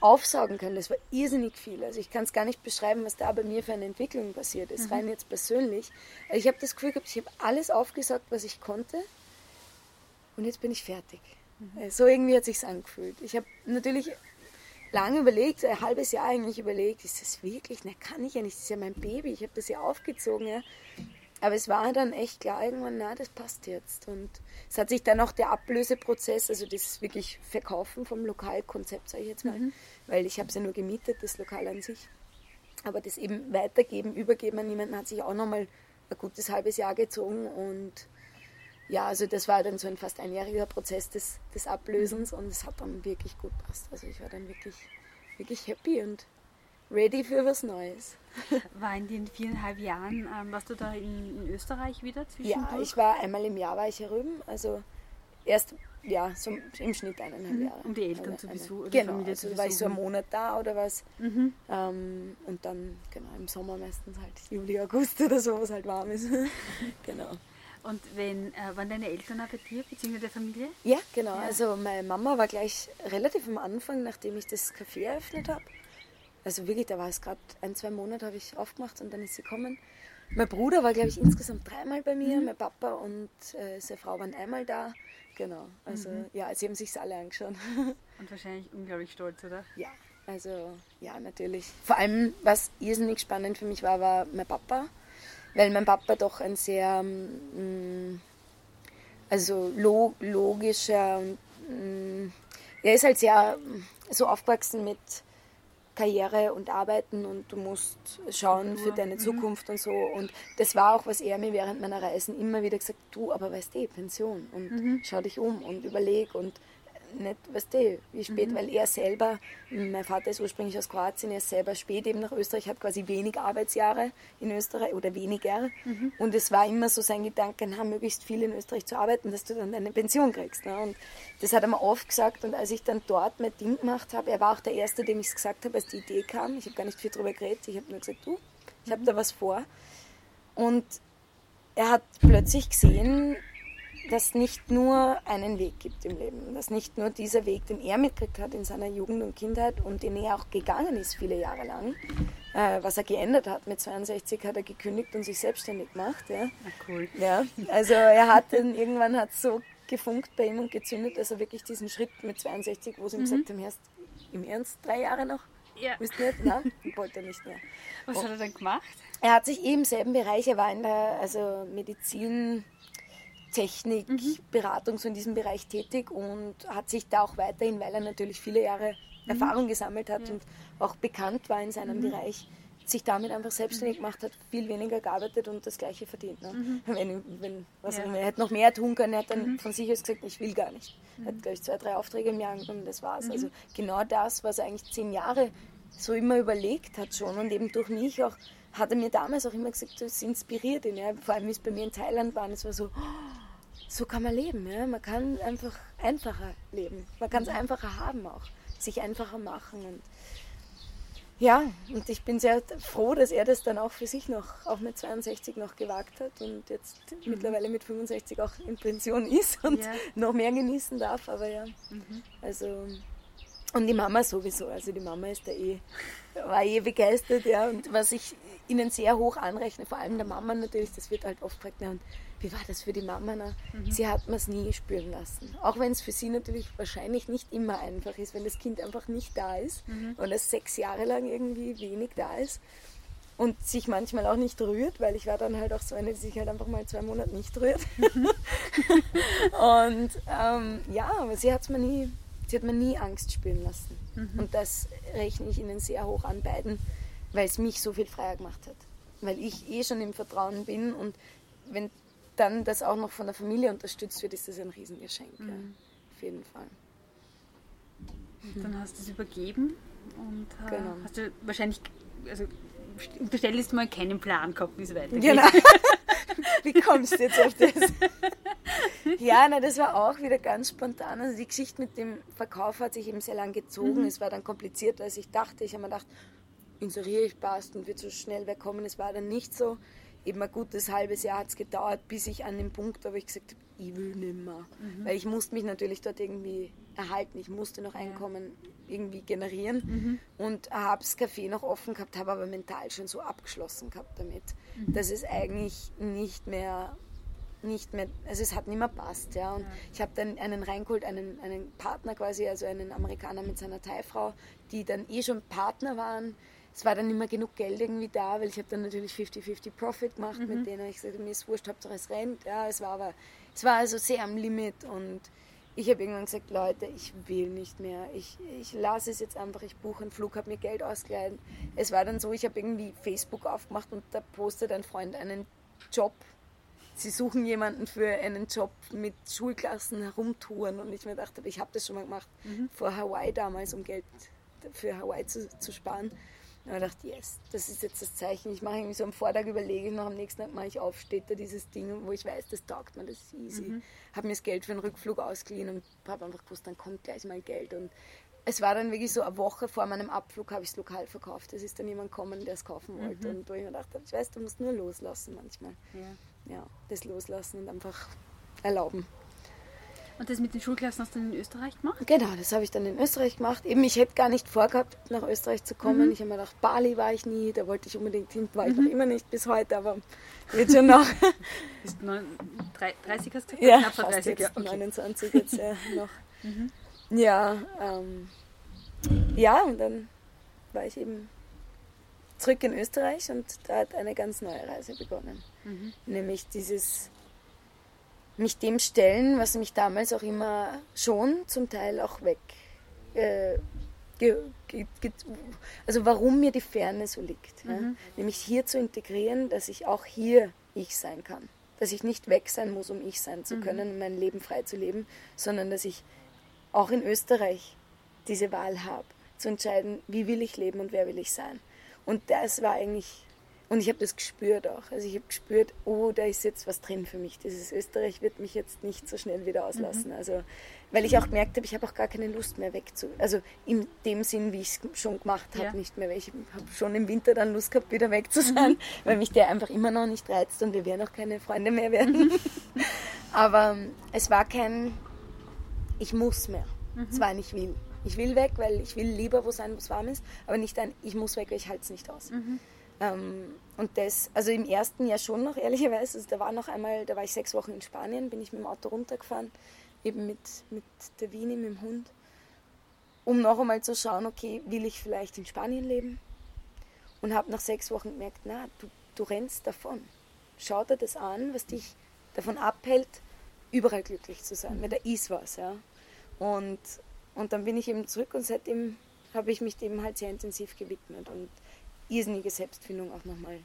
aufsaugen können. Das war irrsinnig viel. Also ich kann es gar nicht beschreiben, was da bei mir für eine Entwicklung passiert ist, mhm. rein jetzt persönlich. Also ich habe das Gefühl gehabt, ich habe alles aufgesaugt, was ich konnte und jetzt bin ich fertig. Mhm. So irgendwie hat sich angefühlt. Ich habe natürlich lange überlegt, ein halbes Jahr eigentlich überlegt, ist das wirklich, na kann ich ja nicht, das ist ja mein Baby, ich habe das ja aufgezogen. Ja. Aber es war dann echt klar irgendwann, na, das passt jetzt. Und es hat sich dann auch der Ablöseprozess, also das wirklich Verkaufen vom Lokalkonzept, sage ich jetzt mal, mhm. weil ich habe es ja nur gemietet, das Lokal an sich. Aber das eben weitergeben, übergeben an jemanden hat sich auch nochmal ein gutes halbes Jahr gezogen. Und ja, also das war dann so ein fast einjähriger Prozess des, des Ablösens und es hat dann wirklich gut passt. Also ich war dann wirklich, wirklich happy und ready für was Neues. War in den viereinhalb Jahren, ähm, warst du da in, in Österreich wieder zwischendurch? Ja, ich war einmal im Jahr war ich herüben, also erst ja, so im Schnitt eineinhalb mhm. Jahre. Um die Eltern eine, zu besuchen? Genau, Familie also zu war ich so einen Monat da oder was. Mhm. Ähm, und dann, genau, im Sommer meistens halt Juli, August oder so, was halt warm ist. genau. Und wenn, äh, waren deine Eltern auch bei dir, beziehungsweise der Familie? Ja, genau. Ja. Also meine Mama war gleich relativ am Anfang, nachdem ich das Café eröffnet habe. Also wirklich, da war es gerade ein, zwei Monate habe ich aufgemacht und dann ist sie gekommen. Mein Bruder war, glaube ich, insgesamt dreimal bei mir. Mhm. Mein Papa und äh, seine Frau waren einmal da. Genau. Also mhm. ja, sie haben sich alle angeschaut. Und wahrscheinlich unglaublich stolz, oder? Ja, also ja, natürlich. Vor allem, was irrsinnig spannend für mich war, war mein Papa. Weil mein Papa doch ein sehr mh, mm, also log logischer und mh, mm, er ist halt sehr so aufgewachsen mit Karriere und Arbeiten und du musst schauen für deine mhm. Zukunft und so. Und das war auch, was er mir während meiner Reisen immer wieder gesagt du, aber weißt du, Pension und mhm. schau dich um und überleg und nicht, weißt du, wie spät, mhm. weil er selber, mein Vater ist ursprünglich aus Kroatien, er ist selber spät eben nach Österreich, hat quasi wenig Arbeitsjahre in Österreich oder weniger. Mhm. Und es war immer so sein Gedanke, na, möglichst viel in Österreich zu arbeiten, dass du dann deine Pension kriegst. Ne? Und das hat er mir oft gesagt. Und als ich dann dort mein Ding gemacht habe, er war auch der Erste, dem ich es gesagt habe, als die Idee kam. Ich habe gar nicht viel darüber geredet. Ich habe nur gesagt, du, ich habe da was vor. Und er hat plötzlich gesehen, dass nicht nur einen Weg gibt im Leben, dass nicht nur dieser Weg, den er mitgekriegt hat in seiner Jugend und Kindheit und den er auch gegangen ist viele Jahre lang, äh, was er geändert hat. Mit 62 hat er gekündigt und sich selbstständig gemacht. Ja. Cool. Ja, also er hat dann, irgendwann hat so gefunkt bei ihm und gezündet, dass er wirklich diesen Schritt mit 62, wo sie ihm mhm. gesagt haben, im Ernst drei Jahre noch? Ja. Ihr nicht? Nein, wollte er nicht mehr. Was und hat er dann gemacht? Er hat sich eben im selben Bereich, er war in der also Medizin, Technik, mhm. Beratung so in diesem Bereich tätig und hat sich da auch weiterhin, weil er natürlich viele Jahre mhm. Erfahrung gesammelt hat ja. und auch bekannt war in seinem mhm. Bereich, sich damit einfach selbstständig mhm. gemacht hat, viel weniger gearbeitet und das Gleiche verdient. Ne? Mhm. Wenn, wenn, was ja. er hätte noch mehr tun können, er hat dann mhm. von sich aus gesagt, ich will gar nicht. Er hat, glaube ich, zwei, drei Aufträge im Jahr und das war's. Also genau das, was er eigentlich zehn Jahre so immer überlegt hat schon und eben durch mich auch, hat er mir damals auch immer gesagt, das inspiriert ihn, ja? vor allem wie es bei mir in Thailand war, es war so, so kann man leben, ja? man kann einfach einfacher leben, man kann es einfacher haben auch, sich einfacher machen und ja, und ich bin sehr froh, dass er das dann auch für sich noch, auch mit 62 noch gewagt hat und jetzt mhm. mittlerweile mit 65 auch in Pension ist und ja. noch mehr genießen darf. Aber ja, mhm. also und die Mama sowieso, also die Mama ist da eh, war eh begeistert, ja. Und was ich ihnen sehr hoch anrechne, vor allem der Mama natürlich, das wird halt oft gefragt, und wie war das für die Mama? Mhm. Sie hat mir es nie spüren lassen. Auch wenn es für sie natürlich wahrscheinlich nicht immer einfach ist, wenn das Kind einfach nicht da ist mhm. und es sechs Jahre lang irgendwie wenig da ist und sich manchmal auch nicht rührt, weil ich war dann halt auch so eine, die sich halt einfach mal zwei Monate nicht rührt. Und ähm, ja, aber sie hat mir nie, sie hat mir nie Angst spüren lassen. Mhm. Und das rechne ich ihnen sehr hoch an beiden, weil es mich so viel freier gemacht hat. Weil ich eh schon im Vertrauen bin und wenn dann das auch noch von der Familie unterstützt wird, ist das ein Riesengeschenk. Mhm. Ja, auf jeden Fall. Und dann hast du es übergeben und äh, genau. hast du wahrscheinlich, also unterstellst mal keinen Plan gehabt, wie es weitergeht. Genau. wie kommst du jetzt auf das? ja, na, das war auch wieder ganz spontan. Also die Geschichte mit dem Verkauf hat sich eben sehr lang gezogen. Mhm. Es war dann komplizierter, als ich dachte. Ich habe mir gedacht, inseriere ich passt und wird so schnell wegkommen. Es war dann nicht so eben ein gutes halbes Jahr hat es gedauert, bis ich an den Punkt war, wo ich gesagt habe, ich will nimmer. Mhm. Weil ich musste mich natürlich dort irgendwie erhalten. Ich musste noch Einkommen ja. irgendwie generieren mhm. und habe das Café noch offen gehabt, habe aber mental schon so abgeschlossen gehabt damit, mhm. dass es eigentlich nicht mehr nicht mehr, also es hat nicht mehr passt, ja. Und ja. ich habe dann einen reingeholt, einen, einen Partner quasi, also einen Amerikaner mit seiner Thai-Frau, die dann eh schon Partner waren, es war dann nicht mehr genug Geld irgendwie da, weil ich habe dann natürlich 50-50 Profit gemacht mhm. mit denen. Ich gesagt, mir ist wurscht, Hauptsache es rennt. Ja, es war aber, es war also sehr am Limit und ich habe irgendwann gesagt, Leute, ich will nicht mehr. Ich, ich lasse es jetzt einfach, ich buche einen Flug, habe mir Geld ausgeleihen. Es war dann so, ich habe irgendwie Facebook aufgemacht und da postet ein Freund einen Job. Sie suchen jemanden für einen Job mit Schulklassen herumtouren und ich mir dachte, ich habe das schon mal gemacht mhm. vor Hawaii damals, um Geld für Hawaii zu, zu sparen. Und ich dachte, yes, das ist jetzt das Zeichen. Ich mache irgendwie so am Vortag überlege ich noch, am nächsten Tag mache ich auf, steht da dieses Ding, wo ich weiß, das taugt mir, das ist easy. Mhm. Habe mir das Geld für den Rückflug ausgeliehen und habe einfach gewusst, dann kommt gleich mal Geld. Und es war dann wirklich so eine Woche vor meinem Abflug habe ich es lokal verkauft. Es ist dann jemand gekommen, der es kaufen wollte. Mhm. Und wo ich mir dachte, ich weiß, du musst nur loslassen manchmal. Ja. ja, das loslassen und einfach erlauben. Und das mit den Schulklassen hast du dann in Österreich gemacht? Genau, das habe ich dann in Österreich gemacht. Eben, ich hätte gar nicht vorgehabt, nach Österreich zu kommen. Mhm. Ich habe mir gedacht, Bali war ich nie, da wollte ich unbedingt hin, war ich mhm. noch immer nicht bis heute, aber wird schon noch. Bist 30 hast du Ja, knapp 30, jetzt, ja. Okay. 29 jetzt ja noch. Mhm. Ja, ähm, ja, und dann war ich eben zurück in Österreich und da hat eine ganz neue Reise begonnen. Mhm. Nämlich dieses mich dem stellen, was mich damals auch immer schon zum Teil auch weg. Äh, ge, ge, ge, also warum mir die Ferne so liegt. Mhm. Ja? Nämlich hier zu integrieren, dass ich auch hier ich sein kann. Dass ich nicht weg sein muss, um ich sein zu mhm. können und mein Leben frei zu leben, sondern dass ich auch in Österreich diese Wahl habe, zu entscheiden, wie will ich leben und wer will ich sein. Und das war eigentlich und ich habe das gespürt auch. Also ich habe gespürt, oh, da ist jetzt was drin für mich. Dieses Österreich wird mich jetzt nicht so schnell wieder auslassen. Mhm. Also, weil ich auch gemerkt habe, ich habe auch gar keine Lust mehr wegzu. Also in dem Sinn, wie ich es schon gemacht habe, ja. nicht mehr. Weil ich habe schon im Winter dann Lust gehabt, wieder weg zu sein, mhm. weil mich der einfach immer noch nicht reizt und wir werden auch keine Freunde mehr werden. Mhm. Aber ähm, es war kein, ich muss mehr. Mhm. Es war ein, ich will. Ich will weg, weil ich will lieber wo sein, wo es warm ist, aber nicht ein, ich muss weg, weil ich halte es nicht aus. Ähm, und das, also im ersten Jahr schon noch, ehrlicherweise. Also da war noch einmal, da war ich sechs Wochen in Spanien, bin ich mit dem Auto runtergefahren, eben mit, mit der Wini, mit dem Hund, um noch einmal zu schauen, okay, will ich vielleicht in Spanien leben? Und habe nach sechs Wochen gemerkt, na, du, du rennst davon. Schau dir das an, was dich davon abhält, überall glücklich zu sein, weil da ist was, ja. Und, und dann bin ich eben zurück und seitdem habe ich mich dem halt sehr intensiv gewidmet und irrsinnige Selbstfindung auch nochmal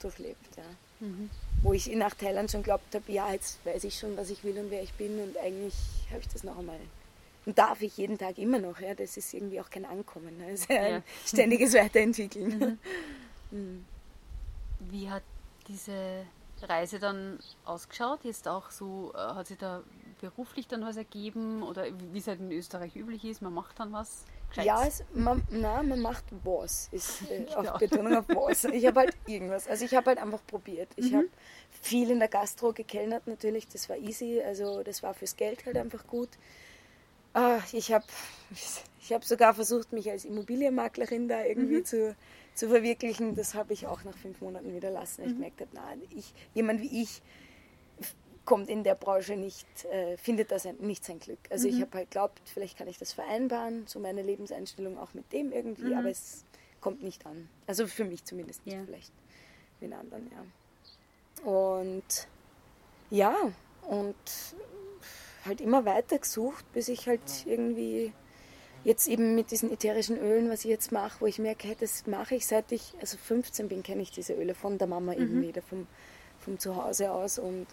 durchlebt. Ja. Mhm. Wo ich nach Thailand schon glaubt habe, ja, jetzt weiß ich schon, was ich will und wer ich bin und eigentlich habe ich das noch einmal Und darf ich jeden Tag immer noch. Ja? Das ist irgendwie auch kein Ankommen. Ne? Das ist ein ja. ständiges Weiterentwickeln. Mhm. mhm. Wie hat diese Reise dann ausgeschaut? Jetzt auch so, äh, hat sich da beruflich dann was ergeben oder wie es halt in Österreich üblich ist, man macht dann was? Ja, es, man, nein, man macht was, ist äh, auf Betonung auf was. Ich habe halt irgendwas, also ich habe halt einfach probiert. Ich mhm. habe viel in der Gastro gekellnert natürlich, das war easy, also das war fürs Geld halt einfach gut. Ah, ich habe ich hab sogar versucht, mich als Immobilienmaklerin da irgendwie mhm. zu, zu verwirklichen. Das habe ich auch nach fünf Monaten wieder lassen. Ich mhm. gemerkt habe, nein, ich, jemand wie ich kommt in der Branche nicht, äh, findet das nicht sein Glück. Also mhm. ich habe halt glaubt, vielleicht kann ich das vereinbaren, so meine Lebenseinstellung auch mit dem irgendwie, mhm. aber es kommt nicht an. Also für mich zumindest nicht, ja. vielleicht mit anderen, ja. Und ja, und halt immer weiter gesucht, bis ich halt irgendwie jetzt eben mit diesen ätherischen Ölen, was ich jetzt mache, wo ich merke, hey, das mache ich seit ich also 15 bin, kenne ich diese Öle von der Mama mhm. eben wieder, vom, vom Zuhause aus und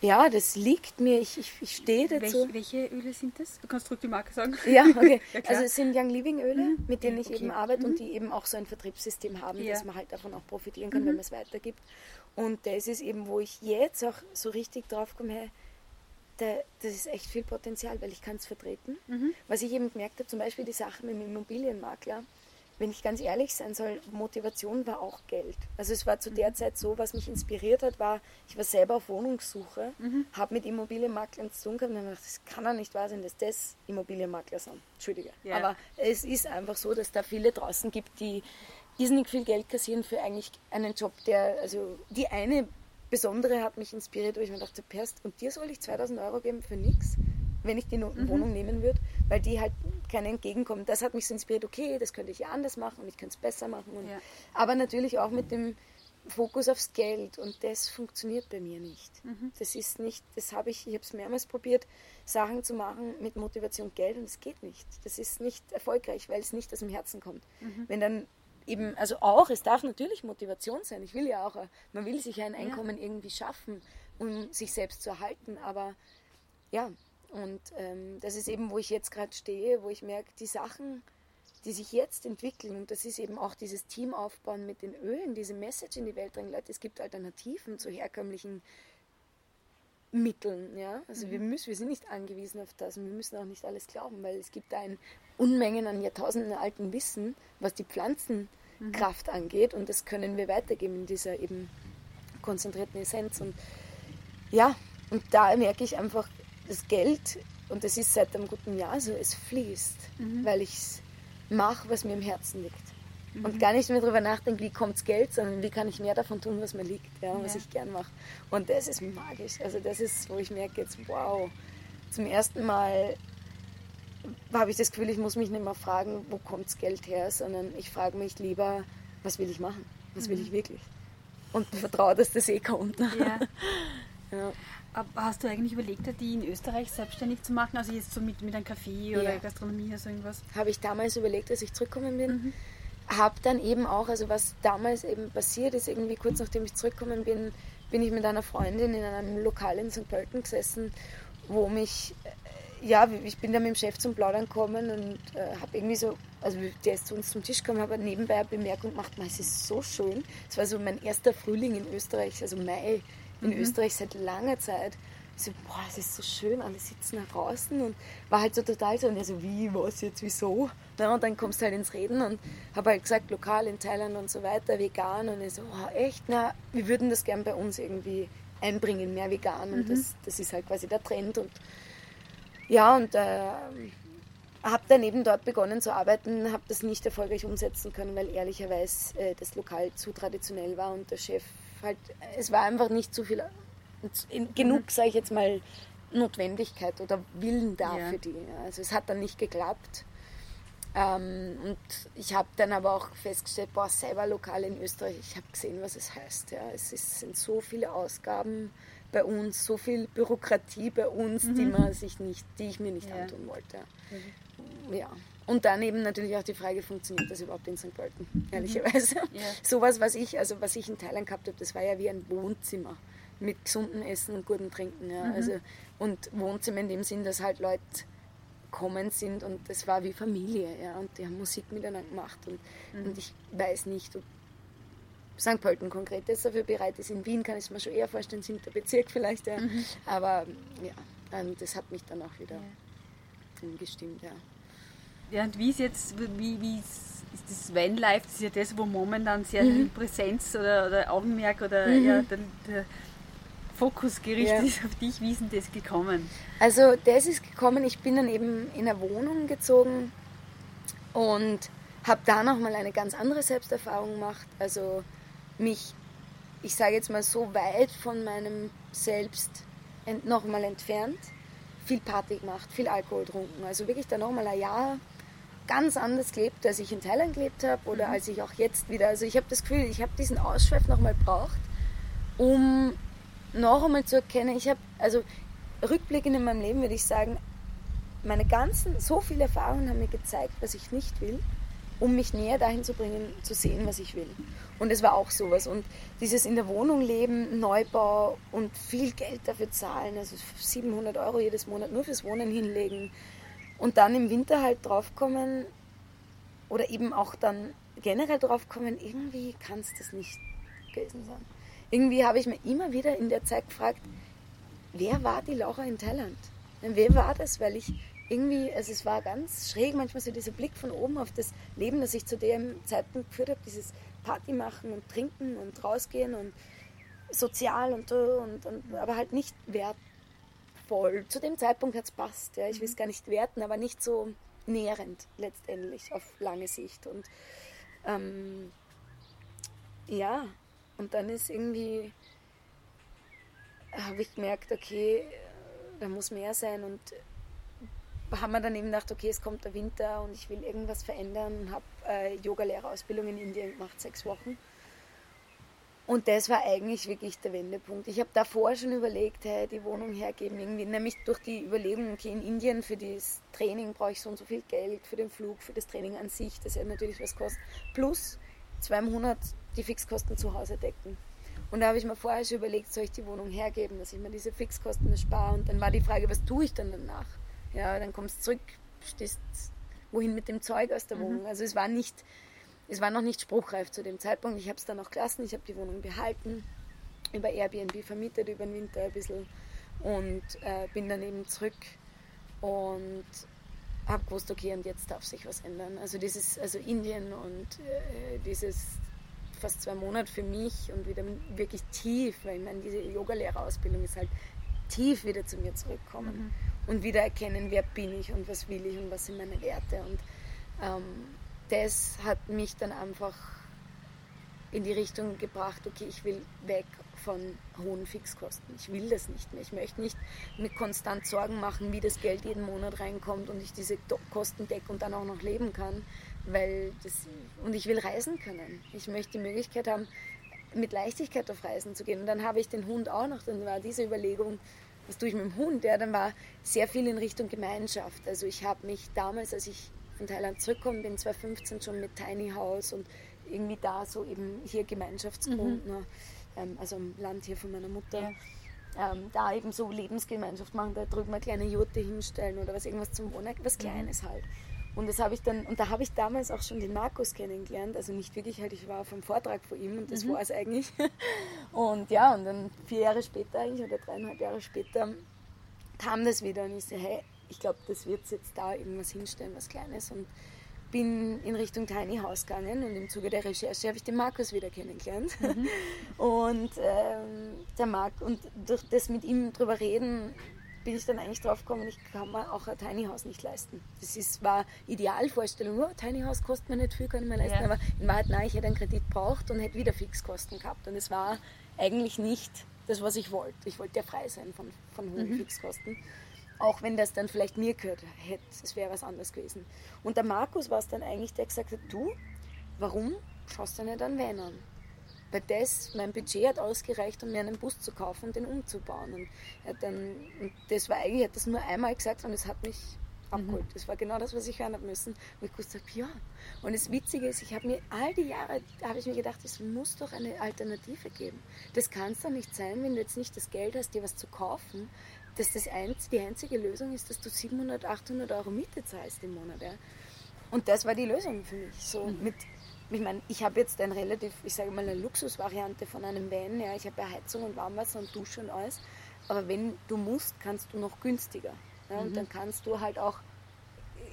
ja, das liegt mir, ich, ich, ich stehe dazu. Welche, welche, Öle sind das? Du kannst ruhig die Marke sagen. Ja, okay. ja, also es sind Young Living Öle, mhm. mit denen ich okay. eben arbeite mhm. und die eben auch so ein Vertriebssystem haben, ja. dass man halt davon auch profitieren kann, mhm. wenn man es weitergibt. Und das ist eben, wo ich jetzt auch so richtig drauf komme, hey, da, das ist echt viel Potenzial, weil ich kann es vertreten. Mhm. Was ich eben gemerkt habe, zum Beispiel die Sache mit dem Immobilienmakler, wenn ich ganz ehrlich sein soll, Motivation war auch Geld. Also es war zu der mhm. Zeit so, was mich inspiriert hat, war, ich war selber auf Wohnungssuche, mhm. habe mit Immobilienmaklern zu tun gehabt und habe gedacht, das kann doch nicht wahr sein, dass das Immobilienmakler sind. Entschuldige. Ja. Aber es ist einfach so, dass da viele draußen gibt, die irrsinnig viel Geld kassieren für eigentlich einen Job, der, also die eine besondere hat mich inspiriert, wo ich mir dachte, Perst, und dir soll ich 2000 Euro geben für nichts? wenn ich die mhm. Wohnung nehmen würde, weil die halt keinen entgegenkommen. Das hat mich so inspiriert, okay, das könnte ich ja anders machen und ich könnte es besser machen. Und, ja. Aber natürlich auch mit dem Fokus aufs Geld und das funktioniert bei mir nicht. Mhm. Das ist nicht, das habe ich, ich habe es mehrmals probiert, Sachen zu machen mit Motivation Geld und es geht nicht. Das ist nicht erfolgreich, weil es nicht aus dem Herzen kommt. Mhm. Wenn dann eben, also auch, es darf natürlich Motivation sein. Ich will ja auch, man will sich ein Einkommen ja. irgendwie schaffen, um sich selbst zu erhalten, aber ja, und ähm, das ist eben, wo ich jetzt gerade stehe, wo ich merke, die Sachen, die sich jetzt entwickeln, und das ist eben auch dieses Team aufbauen mit den Ölen, diese Message in die Welt bringen, Leute, es gibt Alternativen zu herkömmlichen Mitteln. Ja? Also mhm. wir, müssen, wir sind nicht angewiesen auf das und wir müssen auch nicht alles glauben, weil es gibt da ein Unmengen an Jahrtausenden alten Wissen, was die Pflanzenkraft mhm. angeht und das können wir weitergeben in dieser eben konzentrierten Essenz. Und ja, und da merke ich einfach, das Geld, und das ist seit einem guten Jahr so, es fließt, mhm. weil ich es mache, was mir im Herzen liegt. Mhm. Und gar nicht mehr darüber nachdenken, wie kommt Geld, sondern wie kann ich mehr davon tun, was mir liegt, ja, ja. was ich gern mache. Und das ist magisch. Also das ist, wo ich merke jetzt, wow, zum ersten Mal habe ich das Gefühl, ich muss mich nicht mehr fragen, wo kommt das Geld her, sondern ich frage mich lieber, was will ich machen? Was will mhm. ich wirklich? Und vertraue, dass das eh kommt. Ja. ja. Hast du eigentlich überlegt, die in Österreich selbstständig zu machen? Also jetzt so mit, mit einem Café oder ja. Gastronomie oder so irgendwas? Habe ich damals überlegt, als ich zurückgekommen bin. Mhm. Habe dann eben auch, also was damals eben passiert ist, irgendwie kurz nachdem ich zurückgekommen bin, bin ich mit einer Freundin in einem Lokal in St. Pölten gesessen, wo mich, äh, ja, ich bin da mit dem Chef zum Plaudern gekommen und äh, habe irgendwie so, also der ist zu uns zum Tisch gekommen, habe nebenbei eine Bemerkung gemacht, es ist so schön. Es war so mein erster Frühling in Österreich, also Mai in mhm. Österreich seit langer Zeit. So, boah, es ist so schön, alle sitzen da draußen und war halt so total so, und er so, wie, was jetzt, wieso? Na, und dann kommst du halt ins Reden und habe halt gesagt, lokal in Thailand und so weiter, vegan und er so, oh, echt, na, wir würden das gern bei uns irgendwie einbringen, mehr vegan und mhm. das, das ist halt quasi der Trend und ja, und äh, habe dann eben dort begonnen zu arbeiten, habe das nicht erfolgreich umsetzen können, weil ehrlicherweise äh, das Lokal zu traditionell war und der Chef halt, es war einfach nicht so viel, genug, mhm. sage ich jetzt mal, Notwendigkeit oder Willen da ja. für die. Also es hat dann nicht geklappt. Ähm, und ich habe dann aber auch festgestellt, boah, selber lokal in Österreich, ich habe gesehen, was es heißt. Ja. Es ist, sind so viele Ausgaben bei uns, so viel Bürokratie bei uns, mhm. die man sich nicht, die ich mir nicht ja. antun wollte. Mhm. Ja. Und dann eben natürlich auch die Frage, funktioniert das überhaupt in St. Pölten, mhm. ehrlicherweise. Ja. Sowas, was ich, also was ich in Thailand gehabt habe, das war ja wie ein Wohnzimmer mit gesundem Essen und gutem Trinken. Ja. Mhm. Also, und Wohnzimmer in dem Sinn, dass halt Leute gekommen sind und das war wie Familie, ja, und die haben Musik miteinander gemacht und, mhm. und ich weiß nicht, ob St. Pölten konkret jetzt dafür bereit ist. In Wien kann ich es mir schon eher vorstellen, siebter Bezirk vielleicht, ja. Mhm. Aber ja, das hat mich dann auch wieder ja. gestimmt, ja. Ja, und wie ist jetzt, wie, wie ist, ist das Vanlife, das ist ja das, wo momentan sehr mhm. Präsenz oder, oder Augenmerk oder mhm. ja, der, der Fokus gerichtet ja. ist auf dich. Wie ist denn das gekommen? Also das ist gekommen, ich bin dann eben in eine Wohnung gezogen und habe da nochmal eine ganz andere Selbsterfahrung gemacht. Also mich, ich sage jetzt mal, so weit von meinem Selbst ent, nochmal entfernt. Viel Party gemacht, viel Alkohol getrunken. Also wirklich dann nochmal ein Jahr ganz anders gelebt, als ich in Thailand gelebt habe oder mhm. als ich auch jetzt wieder. Also ich habe das Gefühl, ich habe diesen Ausschweif nochmal braucht, um noch einmal zu erkennen, ich habe, also rückblickend in meinem Leben würde ich sagen, meine ganzen, so viele Erfahrungen haben mir gezeigt, was ich nicht will, um mich näher dahin zu bringen, zu sehen, was ich will. Und es war auch sowas. Und dieses in der Wohnung leben, Neubau und viel Geld dafür zahlen, also 700 Euro jedes Monat nur fürs Wohnen hinlegen und dann im Winter halt draufkommen oder eben auch dann generell draufkommen, irgendwie kann es das nicht gewesen sein irgendwie habe ich mir immer wieder in der Zeit gefragt, wer war die Laura in Thailand? Wer war das? Weil ich irgendwie, also es war ganz schräg, manchmal so dieser Blick von oben auf das Leben, das ich zu dem Zeitpunkt geführt habe, dieses Party machen und trinken und rausgehen und sozial und, und, und aber halt nicht wertvoll. Zu dem Zeitpunkt hat es passt, ja. ich will es gar nicht werten, aber nicht so nährend letztendlich auf lange Sicht. Und ähm, ja, und dann ist irgendwie, habe ich gemerkt, okay, da muss mehr sein und haben wir dann eben gedacht, okay, es kommt der Winter und ich will irgendwas verändern und habe äh, Yogalehrerausbildung in Indien gemacht, sechs Wochen. Und das war eigentlich wirklich der Wendepunkt. Ich habe davor schon überlegt, hey, die Wohnung hergeben irgendwie, nämlich durch die Überlegung, okay, in Indien für das Training brauche ich so und so viel Geld, für den Flug, für das Training an sich, das ja natürlich was kostet. Plus zwei Monate die Fixkosten zu Hause decken. Und da habe ich mir vorher schon überlegt, soll ich die Wohnung hergeben, dass ich mir diese Fixkosten erspare. Und dann war die Frage, was tue ich dann danach? Ja, dann kommst du zurück, stehst wohin mit dem Zeug aus der mhm. Wohnung. Also es war nicht, es war noch nicht spruchreif zu dem Zeitpunkt. Ich habe es dann auch gelassen, ich habe die Wohnung behalten, über Airbnb vermietet, über den Winter ein bisschen und äh, bin dann eben zurück und habe gewusst, okay, und jetzt darf sich was ändern. Also dieses, also Indien und äh, dieses fast zwei Monate für mich und wieder wirklich tief, weil ich meine, diese Yogalehrerausbildung ist halt tief wieder zu mir zurückkommen mhm. und wieder erkennen, wer bin ich und was will ich und was sind meine Werte. Und ähm, das hat mich dann einfach in die Richtung gebracht, okay, ich will weg von hohen Fixkosten. Ich will das nicht mehr. Ich möchte nicht mir konstant Sorgen machen, wie das Geld jeden Monat reinkommt und ich diese Kosten decke und dann auch noch leben kann, weil das, und ich will reisen können. Ich möchte die Möglichkeit haben, mit Leichtigkeit auf Reisen zu gehen. Und dann habe ich den Hund auch noch. Dann war diese Überlegung, was tue ich mit dem Hund? Ja, dann war sehr viel in Richtung Gemeinschaft. Also ich habe mich damals, als ich von Thailand zurückgekommen bin, 2015 schon mit Tiny House und irgendwie da so eben hier Gemeinschaftsgrund, mhm. ne? ähm, also im Land hier von meiner Mutter. Ja. Ähm, da eben so Lebensgemeinschaft machen, da drüben eine kleine Jurte hinstellen oder was irgendwas zum Wohnen, was mhm. Kleines halt. Und das habe ich dann, und da habe ich damals auch schon den Markus kennengelernt, also nicht wirklich halt, ich war auf einem Vortrag von ihm und das mhm. war es eigentlich. Und ja, und dann vier Jahre später eigentlich oder dreieinhalb Jahre später kam das wieder und ich so, hey, ich glaube, das wird jetzt da irgendwas hinstellen, was Kleines und bin in Richtung Tiny House gegangen und im Zuge der Recherche habe ich den Markus wieder kennengelernt. Mhm. Und ähm, der Marc, und durch das mit ihm drüber reden, bin ich dann eigentlich drauf gekommen, ich kann mir auch ein Tiny House nicht leisten. Das ist, war Idealvorstellung, oh, Tiny House kostet mir nicht viel, kann ich mir leisten, ja. aber in Wahrheit, nein, ich hätte einen Kredit braucht und hätte wieder Fixkosten gehabt. Und es war eigentlich nicht das, was ich wollte. Ich wollte ja frei sein von, von hohen mhm. Fixkosten. Auch wenn das dann vielleicht mir gehört hätte, es wäre was anderes gewesen. Und der Markus war es dann eigentlich, der gesagt hat, du, warum schaust du nicht an Van an? Weil das, mein Budget hat ausgereicht, um mir einen Bus zu kaufen und den umzubauen. Und, dann, und das war eigentlich, er hat das nur einmal gesagt und es hat mich abgeholt. Mhm. Das war genau das, was ich hören habe müssen. Und ich wusste, ja. Und das Witzige ist, ich habe mir all die Jahre, habe ich mir gedacht, es muss doch eine Alternative geben. Das kann es doch nicht sein, wenn du jetzt nicht das Geld hast, dir was zu kaufen, dass das einz, die einzige Lösung ist, dass du 700, 800 Euro Miete zahlst im Monat. Ja. Und das war die Lösung für mich. So mhm. mit, ich meine, ich habe jetzt ein relativ, ich sage mal, eine Luxusvariante von einem Van. Ja. Ich habe ja Heizung und Warmwasser und Dusche und alles. Aber wenn du musst, kannst du noch günstiger. Ja. Und mhm. dann kannst du halt auch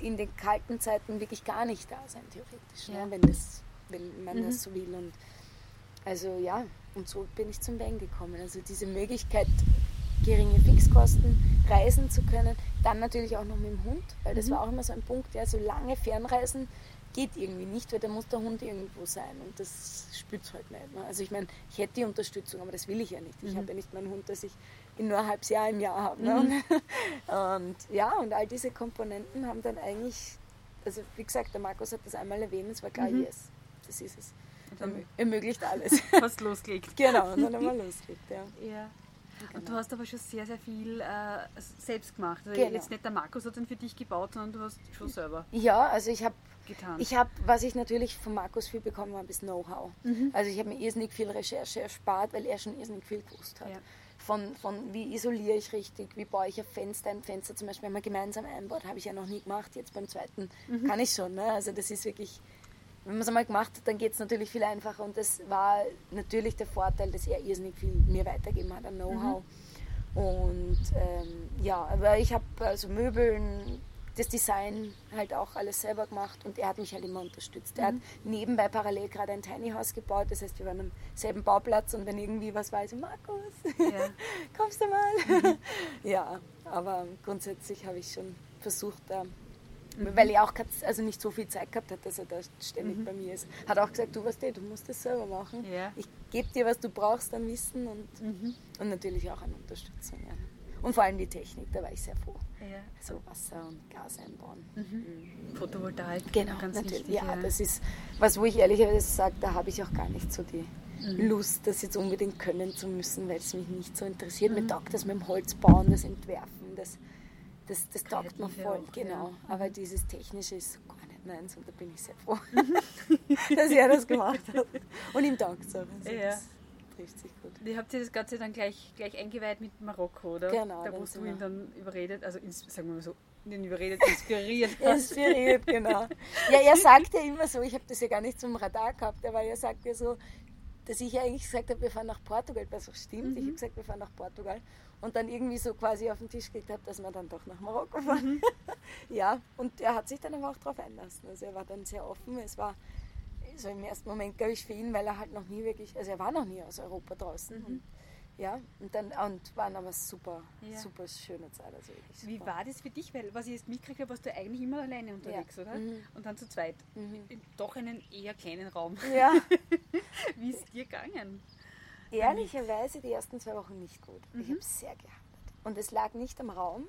in den kalten Zeiten wirklich gar nicht da sein, theoretisch. Ja. wenn, das, wenn man mhm. das so will. Und also ja, und so bin ich zum Van gekommen. Also diese Möglichkeit, geringe Fixkosten reisen zu können. Dann natürlich auch noch mit dem Hund, weil das mhm. war auch immer so ein Punkt, ja, so lange Fernreisen geht irgendwie nicht, weil da muss der Hund irgendwo sein und das spürt es halt nicht. Ne? Also ich meine, ich hätte die Unterstützung, aber das will ich ja nicht. Ich mhm. habe ja nicht meinen Hund, dass ich ihn nur ein halbes Jahr im Jahr habe. Ne? Mhm. Und, ja, und all diese Komponenten haben dann eigentlich, also wie gesagt, der Markus hat das einmal erwähnt, es war klar, mhm. yes, das ist es. Dann ermöglicht alles. Hast losgelegt. genau, und dann haben wir losgelegt, ja. ja. Genau. Und du hast aber schon sehr, sehr viel äh, selbst gemacht. Also genau. Jetzt nicht der Markus hat den für dich gebaut, sondern du hast schon selber. Ja, also ich habe getan. Ich habe, was ich natürlich von Markus viel bekommen habe, ist Know-how. Mhm. Also ich habe mir irrsinnig viel Recherche erspart, weil er schon irrsinnig viel gewusst hat. Ja. Von, von wie isoliere ich richtig, wie baue ich ein Fenster, ein Fenster zum Beispiel, wenn man gemeinsam einbaut, habe ich ja noch nie gemacht. Jetzt beim zweiten mhm. kann ich schon. Ne? Also das ist wirklich wenn man es einmal gemacht hat, dann geht es natürlich viel einfacher. Und das war natürlich der Vorteil, dass er irrsinnig viel mir weitergegeben hat an Know-how. Mhm. Und ähm, ja, aber ich habe also Möbeln, das Design halt auch alles selber gemacht und er hat mich halt immer unterstützt. Mhm. Er hat mhm. nebenbei parallel gerade ein Tiny House gebaut, das heißt, wir waren am selben Bauplatz und wenn irgendwie was war, ich so, Markus, ja. kommst du mal? Mhm. ja, aber grundsätzlich habe ich schon versucht, da Mhm. Weil er auch also nicht so viel Zeit gehabt hat, dass er da ständig mhm. bei mir ist. Hat auch gesagt, du weißt eh, du musst das selber machen. Ja. Ich gebe dir, was du brauchst an Wissen und, mhm. und natürlich auch an Unterstützung. Ja. Und vor allem die Technik, da war ich sehr froh. Ja. So Wasser und Gas einbauen. Mhm. mhm. Photovoltaik. Genau, ganz natürlich. Wichtig, ja, das ist was, wo ich ehrlicherweise sage, da habe ich auch gar nicht so die mhm. Lust, das jetzt unbedingt können zu müssen, weil es mich nicht so interessiert. Mir taugt das mit dem Holz bauen, das Entwerfen, das das, das taugt mir voll, auch, genau. Ja. Aber dieses Technische ist gar nicht meins und da bin ich sehr froh, dass er das gemacht hat. Und ihm dankt es auch. Also ja. Das trifft sich gut. Ihr habt ihr das Ganze dann gleich, gleich eingeweiht mit Marokko, oder? Genau. Da wo du ihn dann überredet, also sagen wir mal so, ihn überredet, inspiriert hast. inspiriert, genau. Ja, er sagt ja immer so, ich habe das ja gar nicht zum Radar gehabt, aber er sagt ja so, dass ich eigentlich gesagt habe, wir fahren nach Portugal, was auch stimmt. Mhm. Ich habe gesagt, wir fahren nach Portugal und dann irgendwie so quasi auf den Tisch gelegt habe, dass wir dann doch nach Marokko fahren. Mhm. ja, und er hat sich dann aber auch darauf einlassen. Also er war dann sehr offen. Es war so im ersten Moment, glaube ich, für ihn, weil er halt noch nie wirklich, also er war noch nie aus Europa draußen. Mhm. Und, ja, und dann und waren aber super, ja. super schöne Zeit. Also Wie war das für dich? Weil was ich jetzt mitgekriegt habe, warst du eigentlich immer alleine unterwegs, ja. oder? Mhm. Und dann zu zweit. Mhm. In doch einen eher kleinen Raum. Ja. Wie ist es dir gegangen? Ehrlicherweise die ersten zwei Wochen nicht gut. Mhm. Ich habe sehr gehadert. Und es lag nicht am Raum.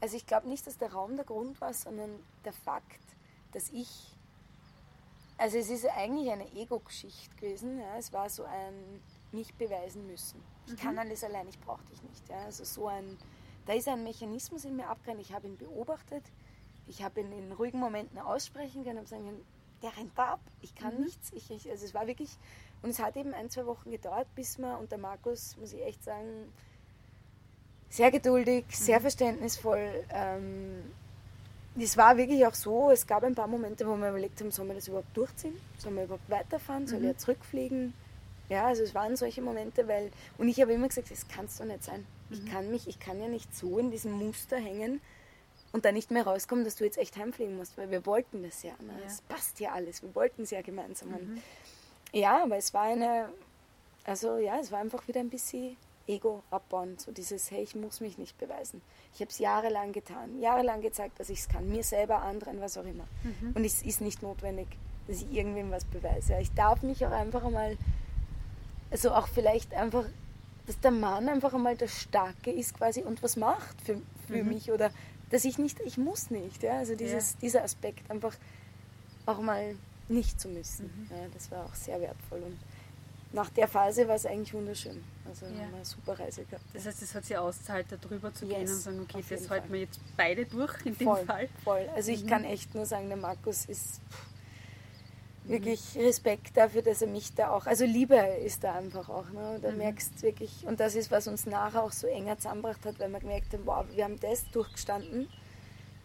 Also ich glaube nicht, dass der Raum der Grund war, sondern der Fakt, dass ich. Also es ist eigentlich eine Ego-Geschichte gewesen. Ja. Es war so ein mich beweisen müssen. Ich mhm. kann alles allein, ich brauche dich nicht. Ja. Also so ein, da ist ein Mechanismus in mir abgegangen. Ich habe ihn beobachtet. Ich habe ihn in ruhigen Momenten aussprechen können und sagen können, der rennt ab. Ich kann mhm. nichts. Ich, ich, also es war wirklich und es hat eben ein, zwei Wochen gedauert, bis man, und der Markus, muss ich echt sagen, sehr geduldig, sehr mhm. verständnisvoll. Ähm, es war wirklich auch so, es gab ein paar Momente, wo wir überlegt haben, sollen wir das überhaupt durchziehen? Sollen wir überhaupt weiterfahren? Soll mhm. er zurückfliegen? Ja, also es waren solche Momente, weil, und ich habe immer gesagt, das kann es doch nicht sein. Mhm. Ich kann mich, ich kann ja nicht so in diesem Muster hängen und da nicht mehr rauskommen, dass du jetzt echt heimfliegen musst, weil wir wollten das ja. Ne? Es passt ja alles, wir wollten es ja gemeinsam. Mhm. Ja, aber es war eine, also ja, es war einfach wieder ein bisschen Ego abbauen, so dieses, hey, ich muss mich nicht beweisen. Ich habe es jahrelang getan, jahrelang gezeigt, dass ich es kann, mir selber, anderen, was auch immer. Mhm. Und es ist nicht notwendig, dass ich irgendwem was beweise. Ich darf mich auch einfach einmal, also auch vielleicht einfach, dass der Mann einfach einmal der Starke ist quasi und was macht für, für mhm. mich oder dass ich nicht, ich muss nicht. Ja? Also dieses, ja. dieser Aspekt einfach auch mal nicht zu müssen. Mhm. Ja, das war auch sehr wertvoll. Und nach der Phase war es eigentlich wunderschön. Also ja. haben wir eine super Reise gehabt. Das heißt, es hat sich auszahlt, da drüber zu yes, gehen und sagen, okay, das halten wir jetzt beide durch in voll, dem Fall. Voll. Also mhm. ich kann echt nur sagen, der Markus ist wirklich Respekt dafür, dass er mich da auch, also Liebe ist da einfach auch. Ne? Da mhm. merkst wirklich, und das ist, was uns nachher auch so enger zusammengebracht hat, weil wir gemerkt haben, wow, wir haben das durchgestanden.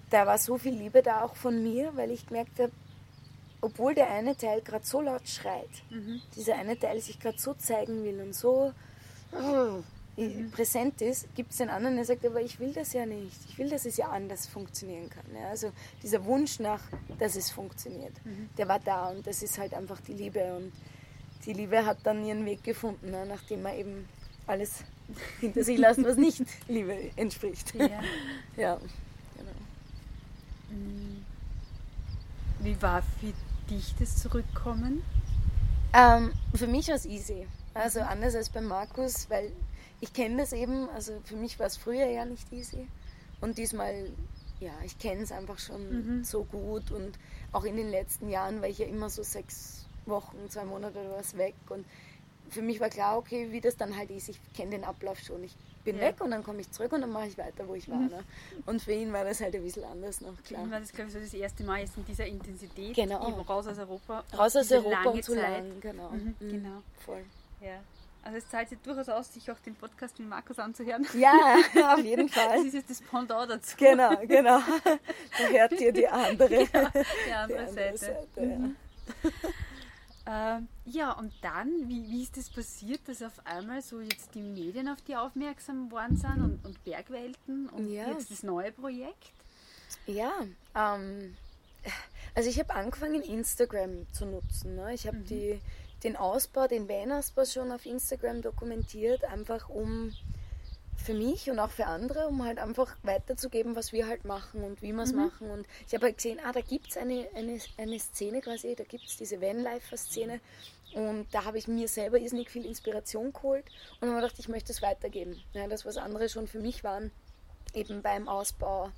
Da war so viel Liebe da auch von mir, weil ich gemerkt habe, obwohl der eine Teil gerade so laut schreit, mhm. dieser eine Teil sich gerade so zeigen will und so mhm. präsent ist, gibt es den anderen, der sagt, aber ich will das ja nicht. Ich will, dass es ja anders funktionieren kann. Ja? Also dieser Wunsch nach, dass es funktioniert, mhm. der war da und das ist halt einfach die Liebe. Und die Liebe hat dann ihren Weg gefunden, ne? nachdem man eben alles hinter sich lässt, was nicht Liebe entspricht. Ja. ja genau. Mm. Wie war für dich das Zurückkommen? Ähm, für mich war es easy. Also anders als bei Markus, weil ich kenne das eben, also für mich war es früher ja nicht easy. Und diesmal, ja, ich kenne es einfach schon mhm. so gut. Und auch in den letzten Jahren war ich ja immer so sechs Wochen, zwei Monate oder was weg. Und für mich war klar, okay, wie das dann halt ist. Ich kenne den Ablauf schon. Ich bin ja. weg und dann komme ich zurück und dann mache ich weiter, wo ich war. Mhm. Ne? Und für ihn war das halt ein bisschen anders noch, klar. Für ihn war das, glaube ich, so das erste Mal jetzt in dieser Intensität. Genau. Raus aus Europa. Raus aus Europa und zu lang, genau. Mhm. Mhm. Genau. Voll. Ja. Also es zahlt sich durchaus aus, sich auch den Podcast mit Markus anzuhören. Ja, auf jeden Fall. Das ist jetzt das Pendant dazu. Genau, genau. Da hört ihr die andere, genau, die andere, die andere Seite. Seite mhm. ja. Ähm, ja, und dann, wie, wie ist das passiert, dass auf einmal so jetzt die Medien auf die aufmerksam geworden sind und, und Bergwelten und ja. jetzt das neue Projekt? Ja, ähm, also ich habe angefangen, Instagram zu nutzen. Ne? Ich habe mhm. die den Ausbau, den schon auf Instagram dokumentiert, einfach um für mich und auch für andere, um halt einfach weiterzugeben, was wir halt machen und wie wir es mhm. machen. Und ich habe halt gesehen, ah, da gibt es eine, eine, eine Szene quasi, da gibt es diese Vanlifer-Szene. Und da habe ich mir selber irrsinnig viel Inspiration geholt und habe gedacht, ich möchte es weitergeben. Ja, das, was andere schon für mich waren, eben beim Ausbau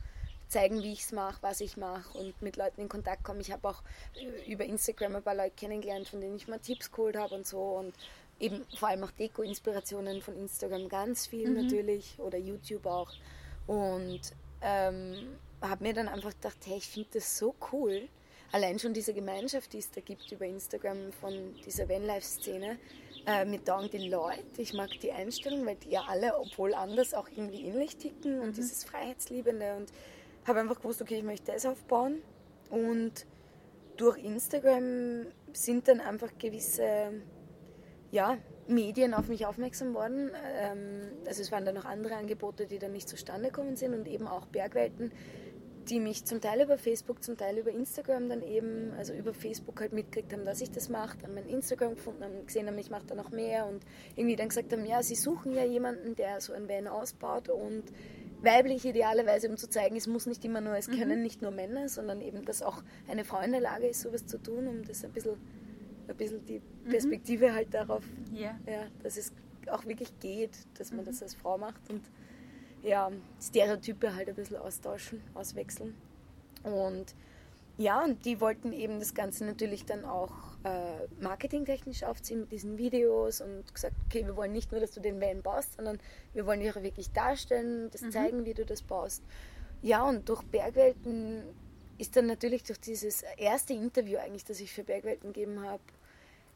zeigen, wie ich es mache, was ich mache und mit Leuten in Kontakt kommen. Ich habe auch äh, über Instagram ein paar Leute kennengelernt, von denen ich mal Tipps geholt habe und so und eben vor allem auch Deko-Inspirationen von Instagram ganz viel mhm. natürlich oder YouTube auch und ähm, habe mir dann einfach gedacht, hey, ich finde das so cool. Allein schon diese Gemeinschaft, die es da gibt über Instagram von dieser Vanlife-Szene, äh, mir taugen die Leute, ich mag die Einstellung, weil die ja alle, obwohl anders, auch irgendwie ähnlich ticken und mhm. dieses Freiheitsliebende und habe einfach gewusst, okay, ich möchte das aufbauen. Und durch Instagram sind dann einfach gewisse ja, Medien auf mich aufmerksam worden. Ähm, also es waren dann noch andere Angebote, die dann nicht zustande gekommen sind und eben auch Bergwelten, die mich zum Teil über Facebook, zum Teil über Instagram dann eben, also über Facebook halt mitgekriegt haben, dass ich das mache, dann mein Instagram gefunden haben, gesehen haben, ich mache da noch mehr und irgendwie dann gesagt haben, ja, sie suchen ja jemanden, der so ein Van ausbaut und weiblich idealerweise, um zu zeigen, es muss nicht immer nur, es mhm. können nicht nur Männer, sondern eben, dass auch eine Frau in der Lage ist, sowas zu tun, um das ein bisschen, ein bisschen die mhm. Perspektive mhm. halt darauf, yeah. ja, dass es auch wirklich geht, dass man mhm. das als Frau macht und ja, Stereotype halt ein bisschen austauschen, auswechseln. Und ja, und die wollten eben das Ganze natürlich dann auch äh, marketingtechnisch aufziehen mit diesen Videos und gesagt, okay, wir wollen nicht nur, dass du den Van baust, sondern wir wollen dich auch wirklich darstellen, das mhm. zeigen, wie du das baust. Ja, und durch Bergwelten ist dann natürlich durch dieses erste Interview eigentlich, das ich für Bergwelten gegeben habe,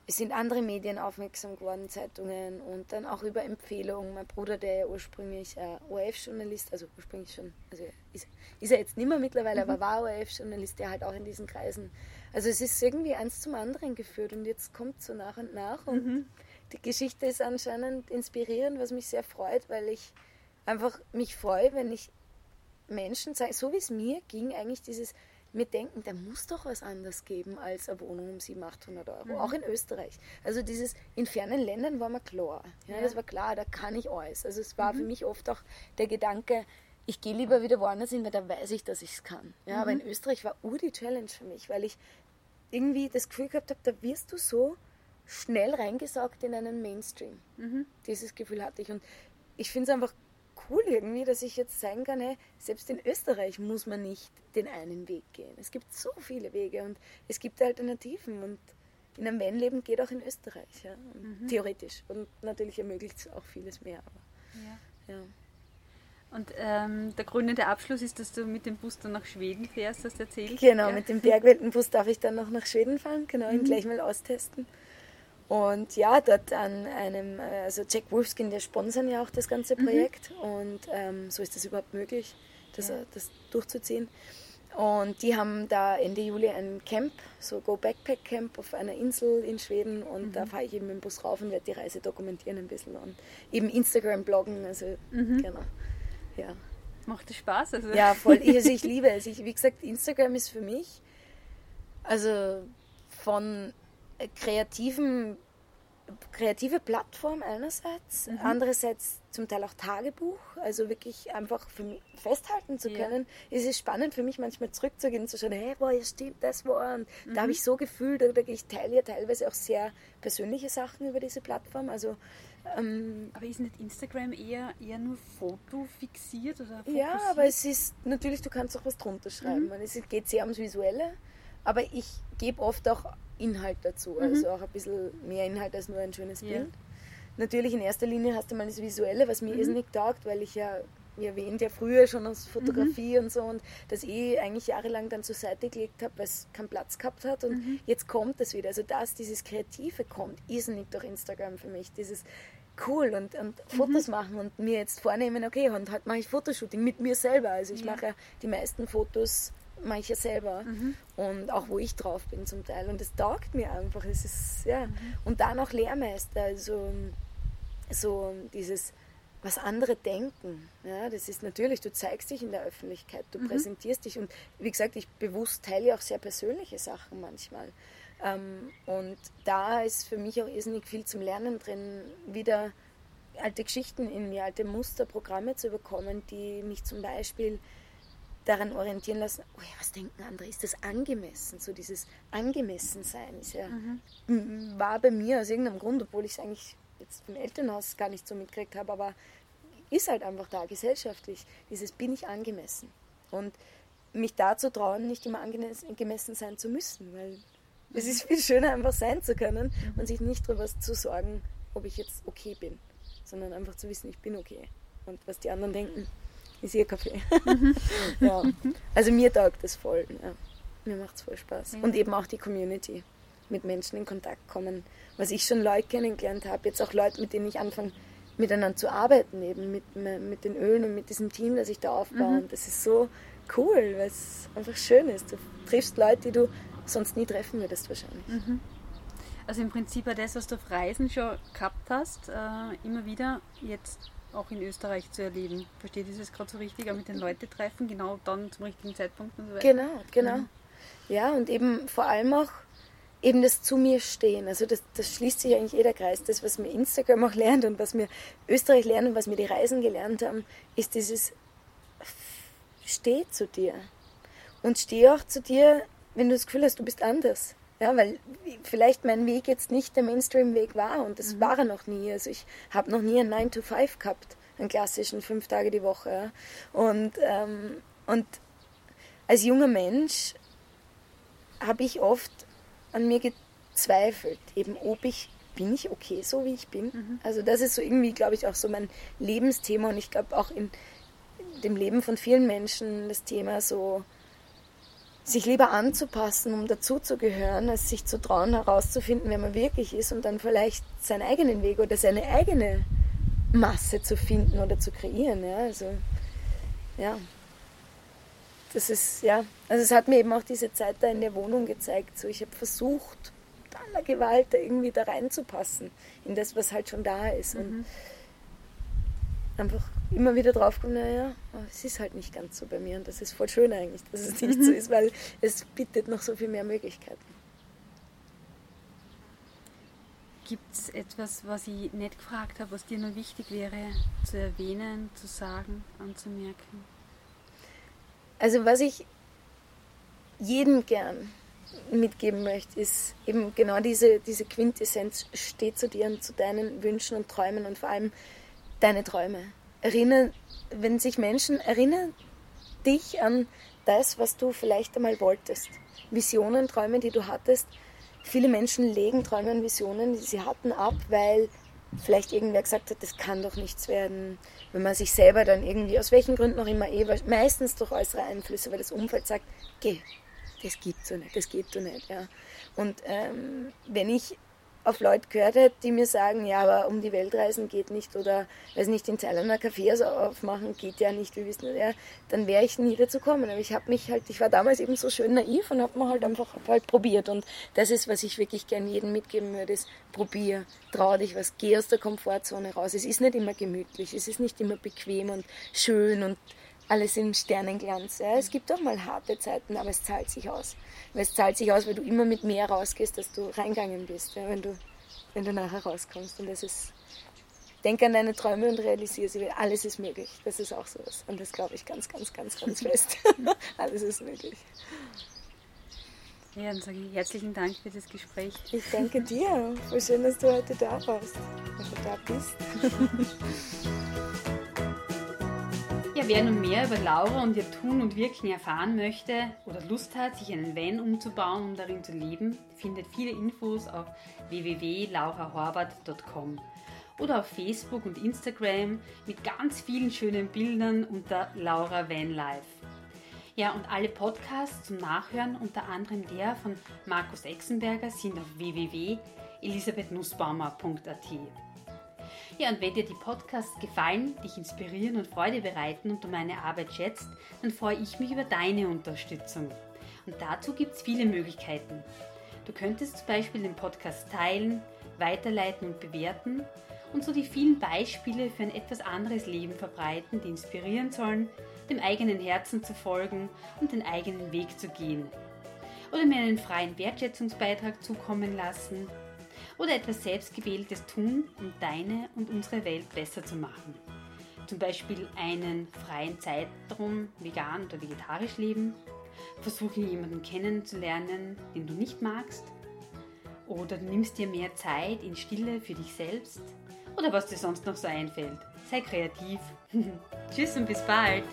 es sind andere Medien aufmerksam geworden, Zeitungen und dann auch über Empfehlungen. Mein Bruder, der ja ursprünglich äh, ORF-Journalist, also ursprünglich schon, also ist, ist er jetzt nicht mehr mittlerweile, mhm. aber war ORF-Journalist, der halt auch in diesen Kreisen. Also es ist irgendwie eins zum anderen geführt und jetzt kommt so nach und nach und mhm. die Geschichte ist anscheinend inspirierend, was mich sehr freut, weil ich einfach mich freue, wenn ich Menschen so wie es mir ging, eigentlich dieses wir denken, da muss doch was anderes geben als eine Wohnung um 700, 800 Euro, mhm. auch in Österreich. Also dieses, in fernen Ländern war mir klar, ja, ja. das war klar, da kann ich alles. Also es war mhm. für mich oft auch der Gedanke, ich gehe lieber wieder woanders hin, weil da weiß ich, dass ich es kann. Ja, mhm. Aber in Österreich war ur die Challenge für mich, weil ich irgendwie das Gefühl gehabt habe, da wirst du so schnell reingesaugt in einen Mainstream. Mhm. Dieses Gefühl hatte ich. Und ich finde es einfach cool irgendwie, dass ich jetzt zeigen kann, hey, selbst in Österreich muss man nicht den einen Weg gehen. Es gibt so viele Wege und es gibt Alternativen und in einem Van-Leben geht auch in Österreich, ja, mhm. theoretisch. Und natürlich ermöglicht es auch vieles mehr. Aber, ja. ja. Und ähm, der krönende Abschluss ist, dass du mit dem Bus dann nach Schweden fährst, hast du erzählt? Genau, ja. mit dem Bergweltenbus darf ich dann noch nach Schweden fahren, genau, ihn mhm. gleich mal austesten. Und ja, dort an einem, also Jack Wolfskin, der sponsern ja auch das ganze mhm. Projekt mhm. und ähm, so ist das überhaupt möglich, das, ja. das durchzuziehen. Und die haben da Ende Juli ein Camp, so Go Backpack Camp auf einer Insel in Schweden und mhm. da fahre ich eben mit dem Bus rauf und werde die Reise dokumentieren ein bisschen und eben Instagram bloggen, also mhm. genau, ja. Macht es Spaß? Also. Ja, voll, also ich liebe es. Ich, wie gesagt, Instagram ist für mich, also von kreativen kreative Plattform einerseits, mhm. andererseits zum Teil auch Tagebuch, also wirklich einfach für mich festhalten zu können. Ja. Es ist spannend für mich manchmal zurückzugehen und zu schauen, hey, boah, ja stimmt, das war und mhm. da habe ich so gefühlt, oder ich teile ja teilweise auch sehr persönliche Sachen über diese Plattform, also ähm, aber ist nicht Instagram eher, eher nur Foto fixiert oder Ja, aber es ist natürlich, du kannst auch was drunter schreiben. Mhm. Es geht sehr ums Visuelle, aber ich gebe oft auch Inhalt dazu. Mhm. Also auch ein bisschen mehr Inhalt als nur ein schönes ja. Bild. Natürlich in erster Linie hast du mal das Visuelle, was mir mhm. nicht taugt, weil ich ja, wie erwähnt, ja früher schon aus Fotografie mhm. und so und das eh eigentlich jahrelang dann zur Seite gelegt habe, weil es keinen Platz gehabt hat und mhm. jetzt kommt es wieder. Also dass dieses Kreative kommt, irrsinnig durch Instagram für mich. Dieses cool und, und Fotos mhm. machen und mir jetzt vornehmen, okay, und halt mache ich Fotoshooting mit mir selber. Also ich ja. mache die meisten Fotos mache ich ja selber. Mhm. und auch wo ich drauf bin zum Teil. Und es taugt mir einfach. Es ist ja. Mhm. und dann auch Lehrmeister also so dieses was andere denken. Ja das ist natürlich du zeigst dich in der Öffentlichkeit du mhm. präsentierst dich. Und wie gesagt ich bewusst teile auch sehr persönliche Sachen manchmal. Ähm, und da ist für mich auch irrsinnig viel zum Lernen drin wieder alte Geschichten in mir alte Muster Programme zu bekommen die mich zum Beispiel daran orientieren lassen, oh ja, was denken andere, ist das angemessen? So dieses Angemessensein ist ja, mhm. war bei mir aus irgendeinem Grund, obwohl ich es eigentlich jetzt im Elternhaus gar nicht so mitgekriegt habe, aber ist halt einfach da gesellschaftlich, dieses bin ich angemessen. Und mich dazu trauen, nicht immer angemessen sein zu müssen, weil es ist viel schöner, einfach sein zu können mhm. und sich nicht darüber zu sorgen, ob ich jetzt okay bin, sondern einfach zu wissen, ich bin okay. Und was die anderen denken, ist ihr Kaffee. Mhm. ja. Also mir taugt das voll. Ja. Mir macht es voll Spaß. Ja. Und eben auch die Community. Mit Menschen in Kontakt kommen. Was ich schon Leute kennengelernt habe, jetzt auch Leute, mit denen ich anfange miteinander zu arbeiten, eben mit, mit den Ölen und mit diesem Team, das ich da aufbaue. Mhm. Und das ist so cool, weil es einfach schön ist. Du triffst Leute, die du sonst nie treffen würdest wahrscheinlich. Mhm. Also im Prinzip auch das, was du auf Reisen schon gehabt hast, äh, immer wieder jetzt auch in Österreich zu erleben. Versteht ihr das gerade so richtig? Auch mit den Leuten treffen, genau dann zum richtigen Zeitpunkt und so weiter. Genau, genau. Mhm. Ja, und eben vor allem auch eben das zu mir stehen. Also das, das schließt sich eigentlich jeder Kreis. Das, was mir Instagram auch lernt und was mir Österreich lernt und was mir die Reisen gelernt haben, ist dieses Steh zu dir. Und steh auch zu dir, wenn du das Gefühl hast, du bist anders. Ja, weil vielleicht mein Weg jetzt nicht der Mainstream-Weg war und das mhm. war er noch nie. Also ich habe noch nie einen 9 to 5 gehabt, einen klassischen fünf Tage die Woche. Ja. Und, ähm, und als junger Mensch habe ich oft an mir gezweifelt, eben ob ich, bin ich okay, so wie ich bin. Mhm. Also das ist so irgendwie, glaube ich, auch so mein Lebensthema und ich glaube auch in dem Leben von vielen Menschen das Thema so, sich lieber anzupassen, um dazuzugehören, als sich zu trauen, herauszufinden, wer man wirklich ist und dann vielleicht seinen eigenen Weg oder seine eigene Masse zu finden oder zu kreieren. Ja, also, ja. Das ist, ja, also es hat mir eben auch diese Zeit da in der Wohnung gezeigt. So, ich habe versucht, mit aller Gewalt da irgendwie da reinzupassen, in das, was halt schon da ist. Mhm. Einfach immer wieder draufkommen, naja, es ist halt nicht ganz so bei mir und das ist voll schön eigentlich, dass es nicht so ist, weil es bietet noch so viel mehr Möglichkeiten. Gibt es etwas, was ich nicht gefragt habe, was dir noch wichtig wäre zu erwähnen, zu sagen, anzumerken? Also was ich jedem gern mitgeben möchte, ist eben genau diese, diese Quintessenz, steh zu dir und zu deinen Wünschen und Träumen und vor allem deine Träume. Erinnern, wenn sich Menschen erinnern dich an das, was du vielleicht einmal wolltest. Visionen, Träume, die du hattest. Viele Menschen legen Träume und Visionen, die sie hatten, ab, weil vielleicht irgendwer gesagt hat, das kann doch nichts werden, wenn man sich selber dann irgendwie, aus welchen Gründen auch immer, eh, meistens durch äußere Einflüsse, weil das Umfeld sagt, geh, das geht so nicht, das geht so nicht. Ja. Und ähm, wenn ich auf Leute gehört hätte, die mir sagen, ja, aber um die Welt reisen geht nicht oder, weiß nicht, in Thailand ein Café aufmachen geht ja nicht, wir wissen ja, dann wäre ich nie dazu kommen. Aber ich habe mich halt, ich war damals eben so schön naiv und habe mir halt einfach halt probiert. Und das ist, was ich wirklich gern jedem mitgeben würde, ist, probier, trau dich was, geh aus der Komfortzone raus. Es ist nicht immer gemütlich, es ist nicht immer bequem und schön und alles im Sternenglanz. Ja. Es gibt auch mal harte Zeiten, aber es zahlt sich aus. Weil es zahlt sich aus, weil du immer mit mehr rausgehst, als du reingegangen bist, ja, wenn, du, wenn du nachher rauskommst. Und das ist, denk an deine Träume und realisiere sie, weil alles ist möglich. Das ist auch sowas. Und das glaube ich ganz, ganz, ganz, ganz fest. alles ist möglich. Ja, dann sage ich herzlichen Dank für das Gespräch. Ich danke dir. Voll schön, dass du heute da warst. Dass du da bist. Wer nun mehr über Laura und ihr Tun und Wirken erfahren möchte oder Lust hat, sich einen Van umzubauen, um darin zu leben, findet viele Infos auf www.laurahorvath.com oder auf Facebook und Instagram mit ganz vielen schönen Bildern unter Laura Van Life. Ja, und alle Podcasts zum Nachhören, unter anderem der von Markus Exenberger, sind auf www.elisabethnussbaumer.at. Ja, und wenn dir die Podcasts gefallen, dich inspirieren und Freude bereiten und du meine Arbeit schätzt, dann freue ich mich über deine Unterstützung. Und dazu gibt es viele Möglichkeiten. Du könntest zum Beispiel den Podcast teilen, weiterleiten und bewerten und so die vielen Beispiele für ein etwas anderes Leben verbreiten, die inspirieren sollen, dem eigenen Herzen zu folgen und den eigenen Weg zu gehen. Oder mir einen freien Wertschätzungsbeitrag zukommen lassen oder etwas Selbstgewähltes tun, um deine und unsere Welt besser zu machen. Zum Beispiel einen freien Zeitraum vegan oder vegetarisch leben, versuchen jemanden kennenzulernen, den du nicht magst, oder du nimmst dir mehr Zeit in Stille für dich selbst oder was dir sonst noch so einfällt. Sei kreativ. Tschüss und bis bald.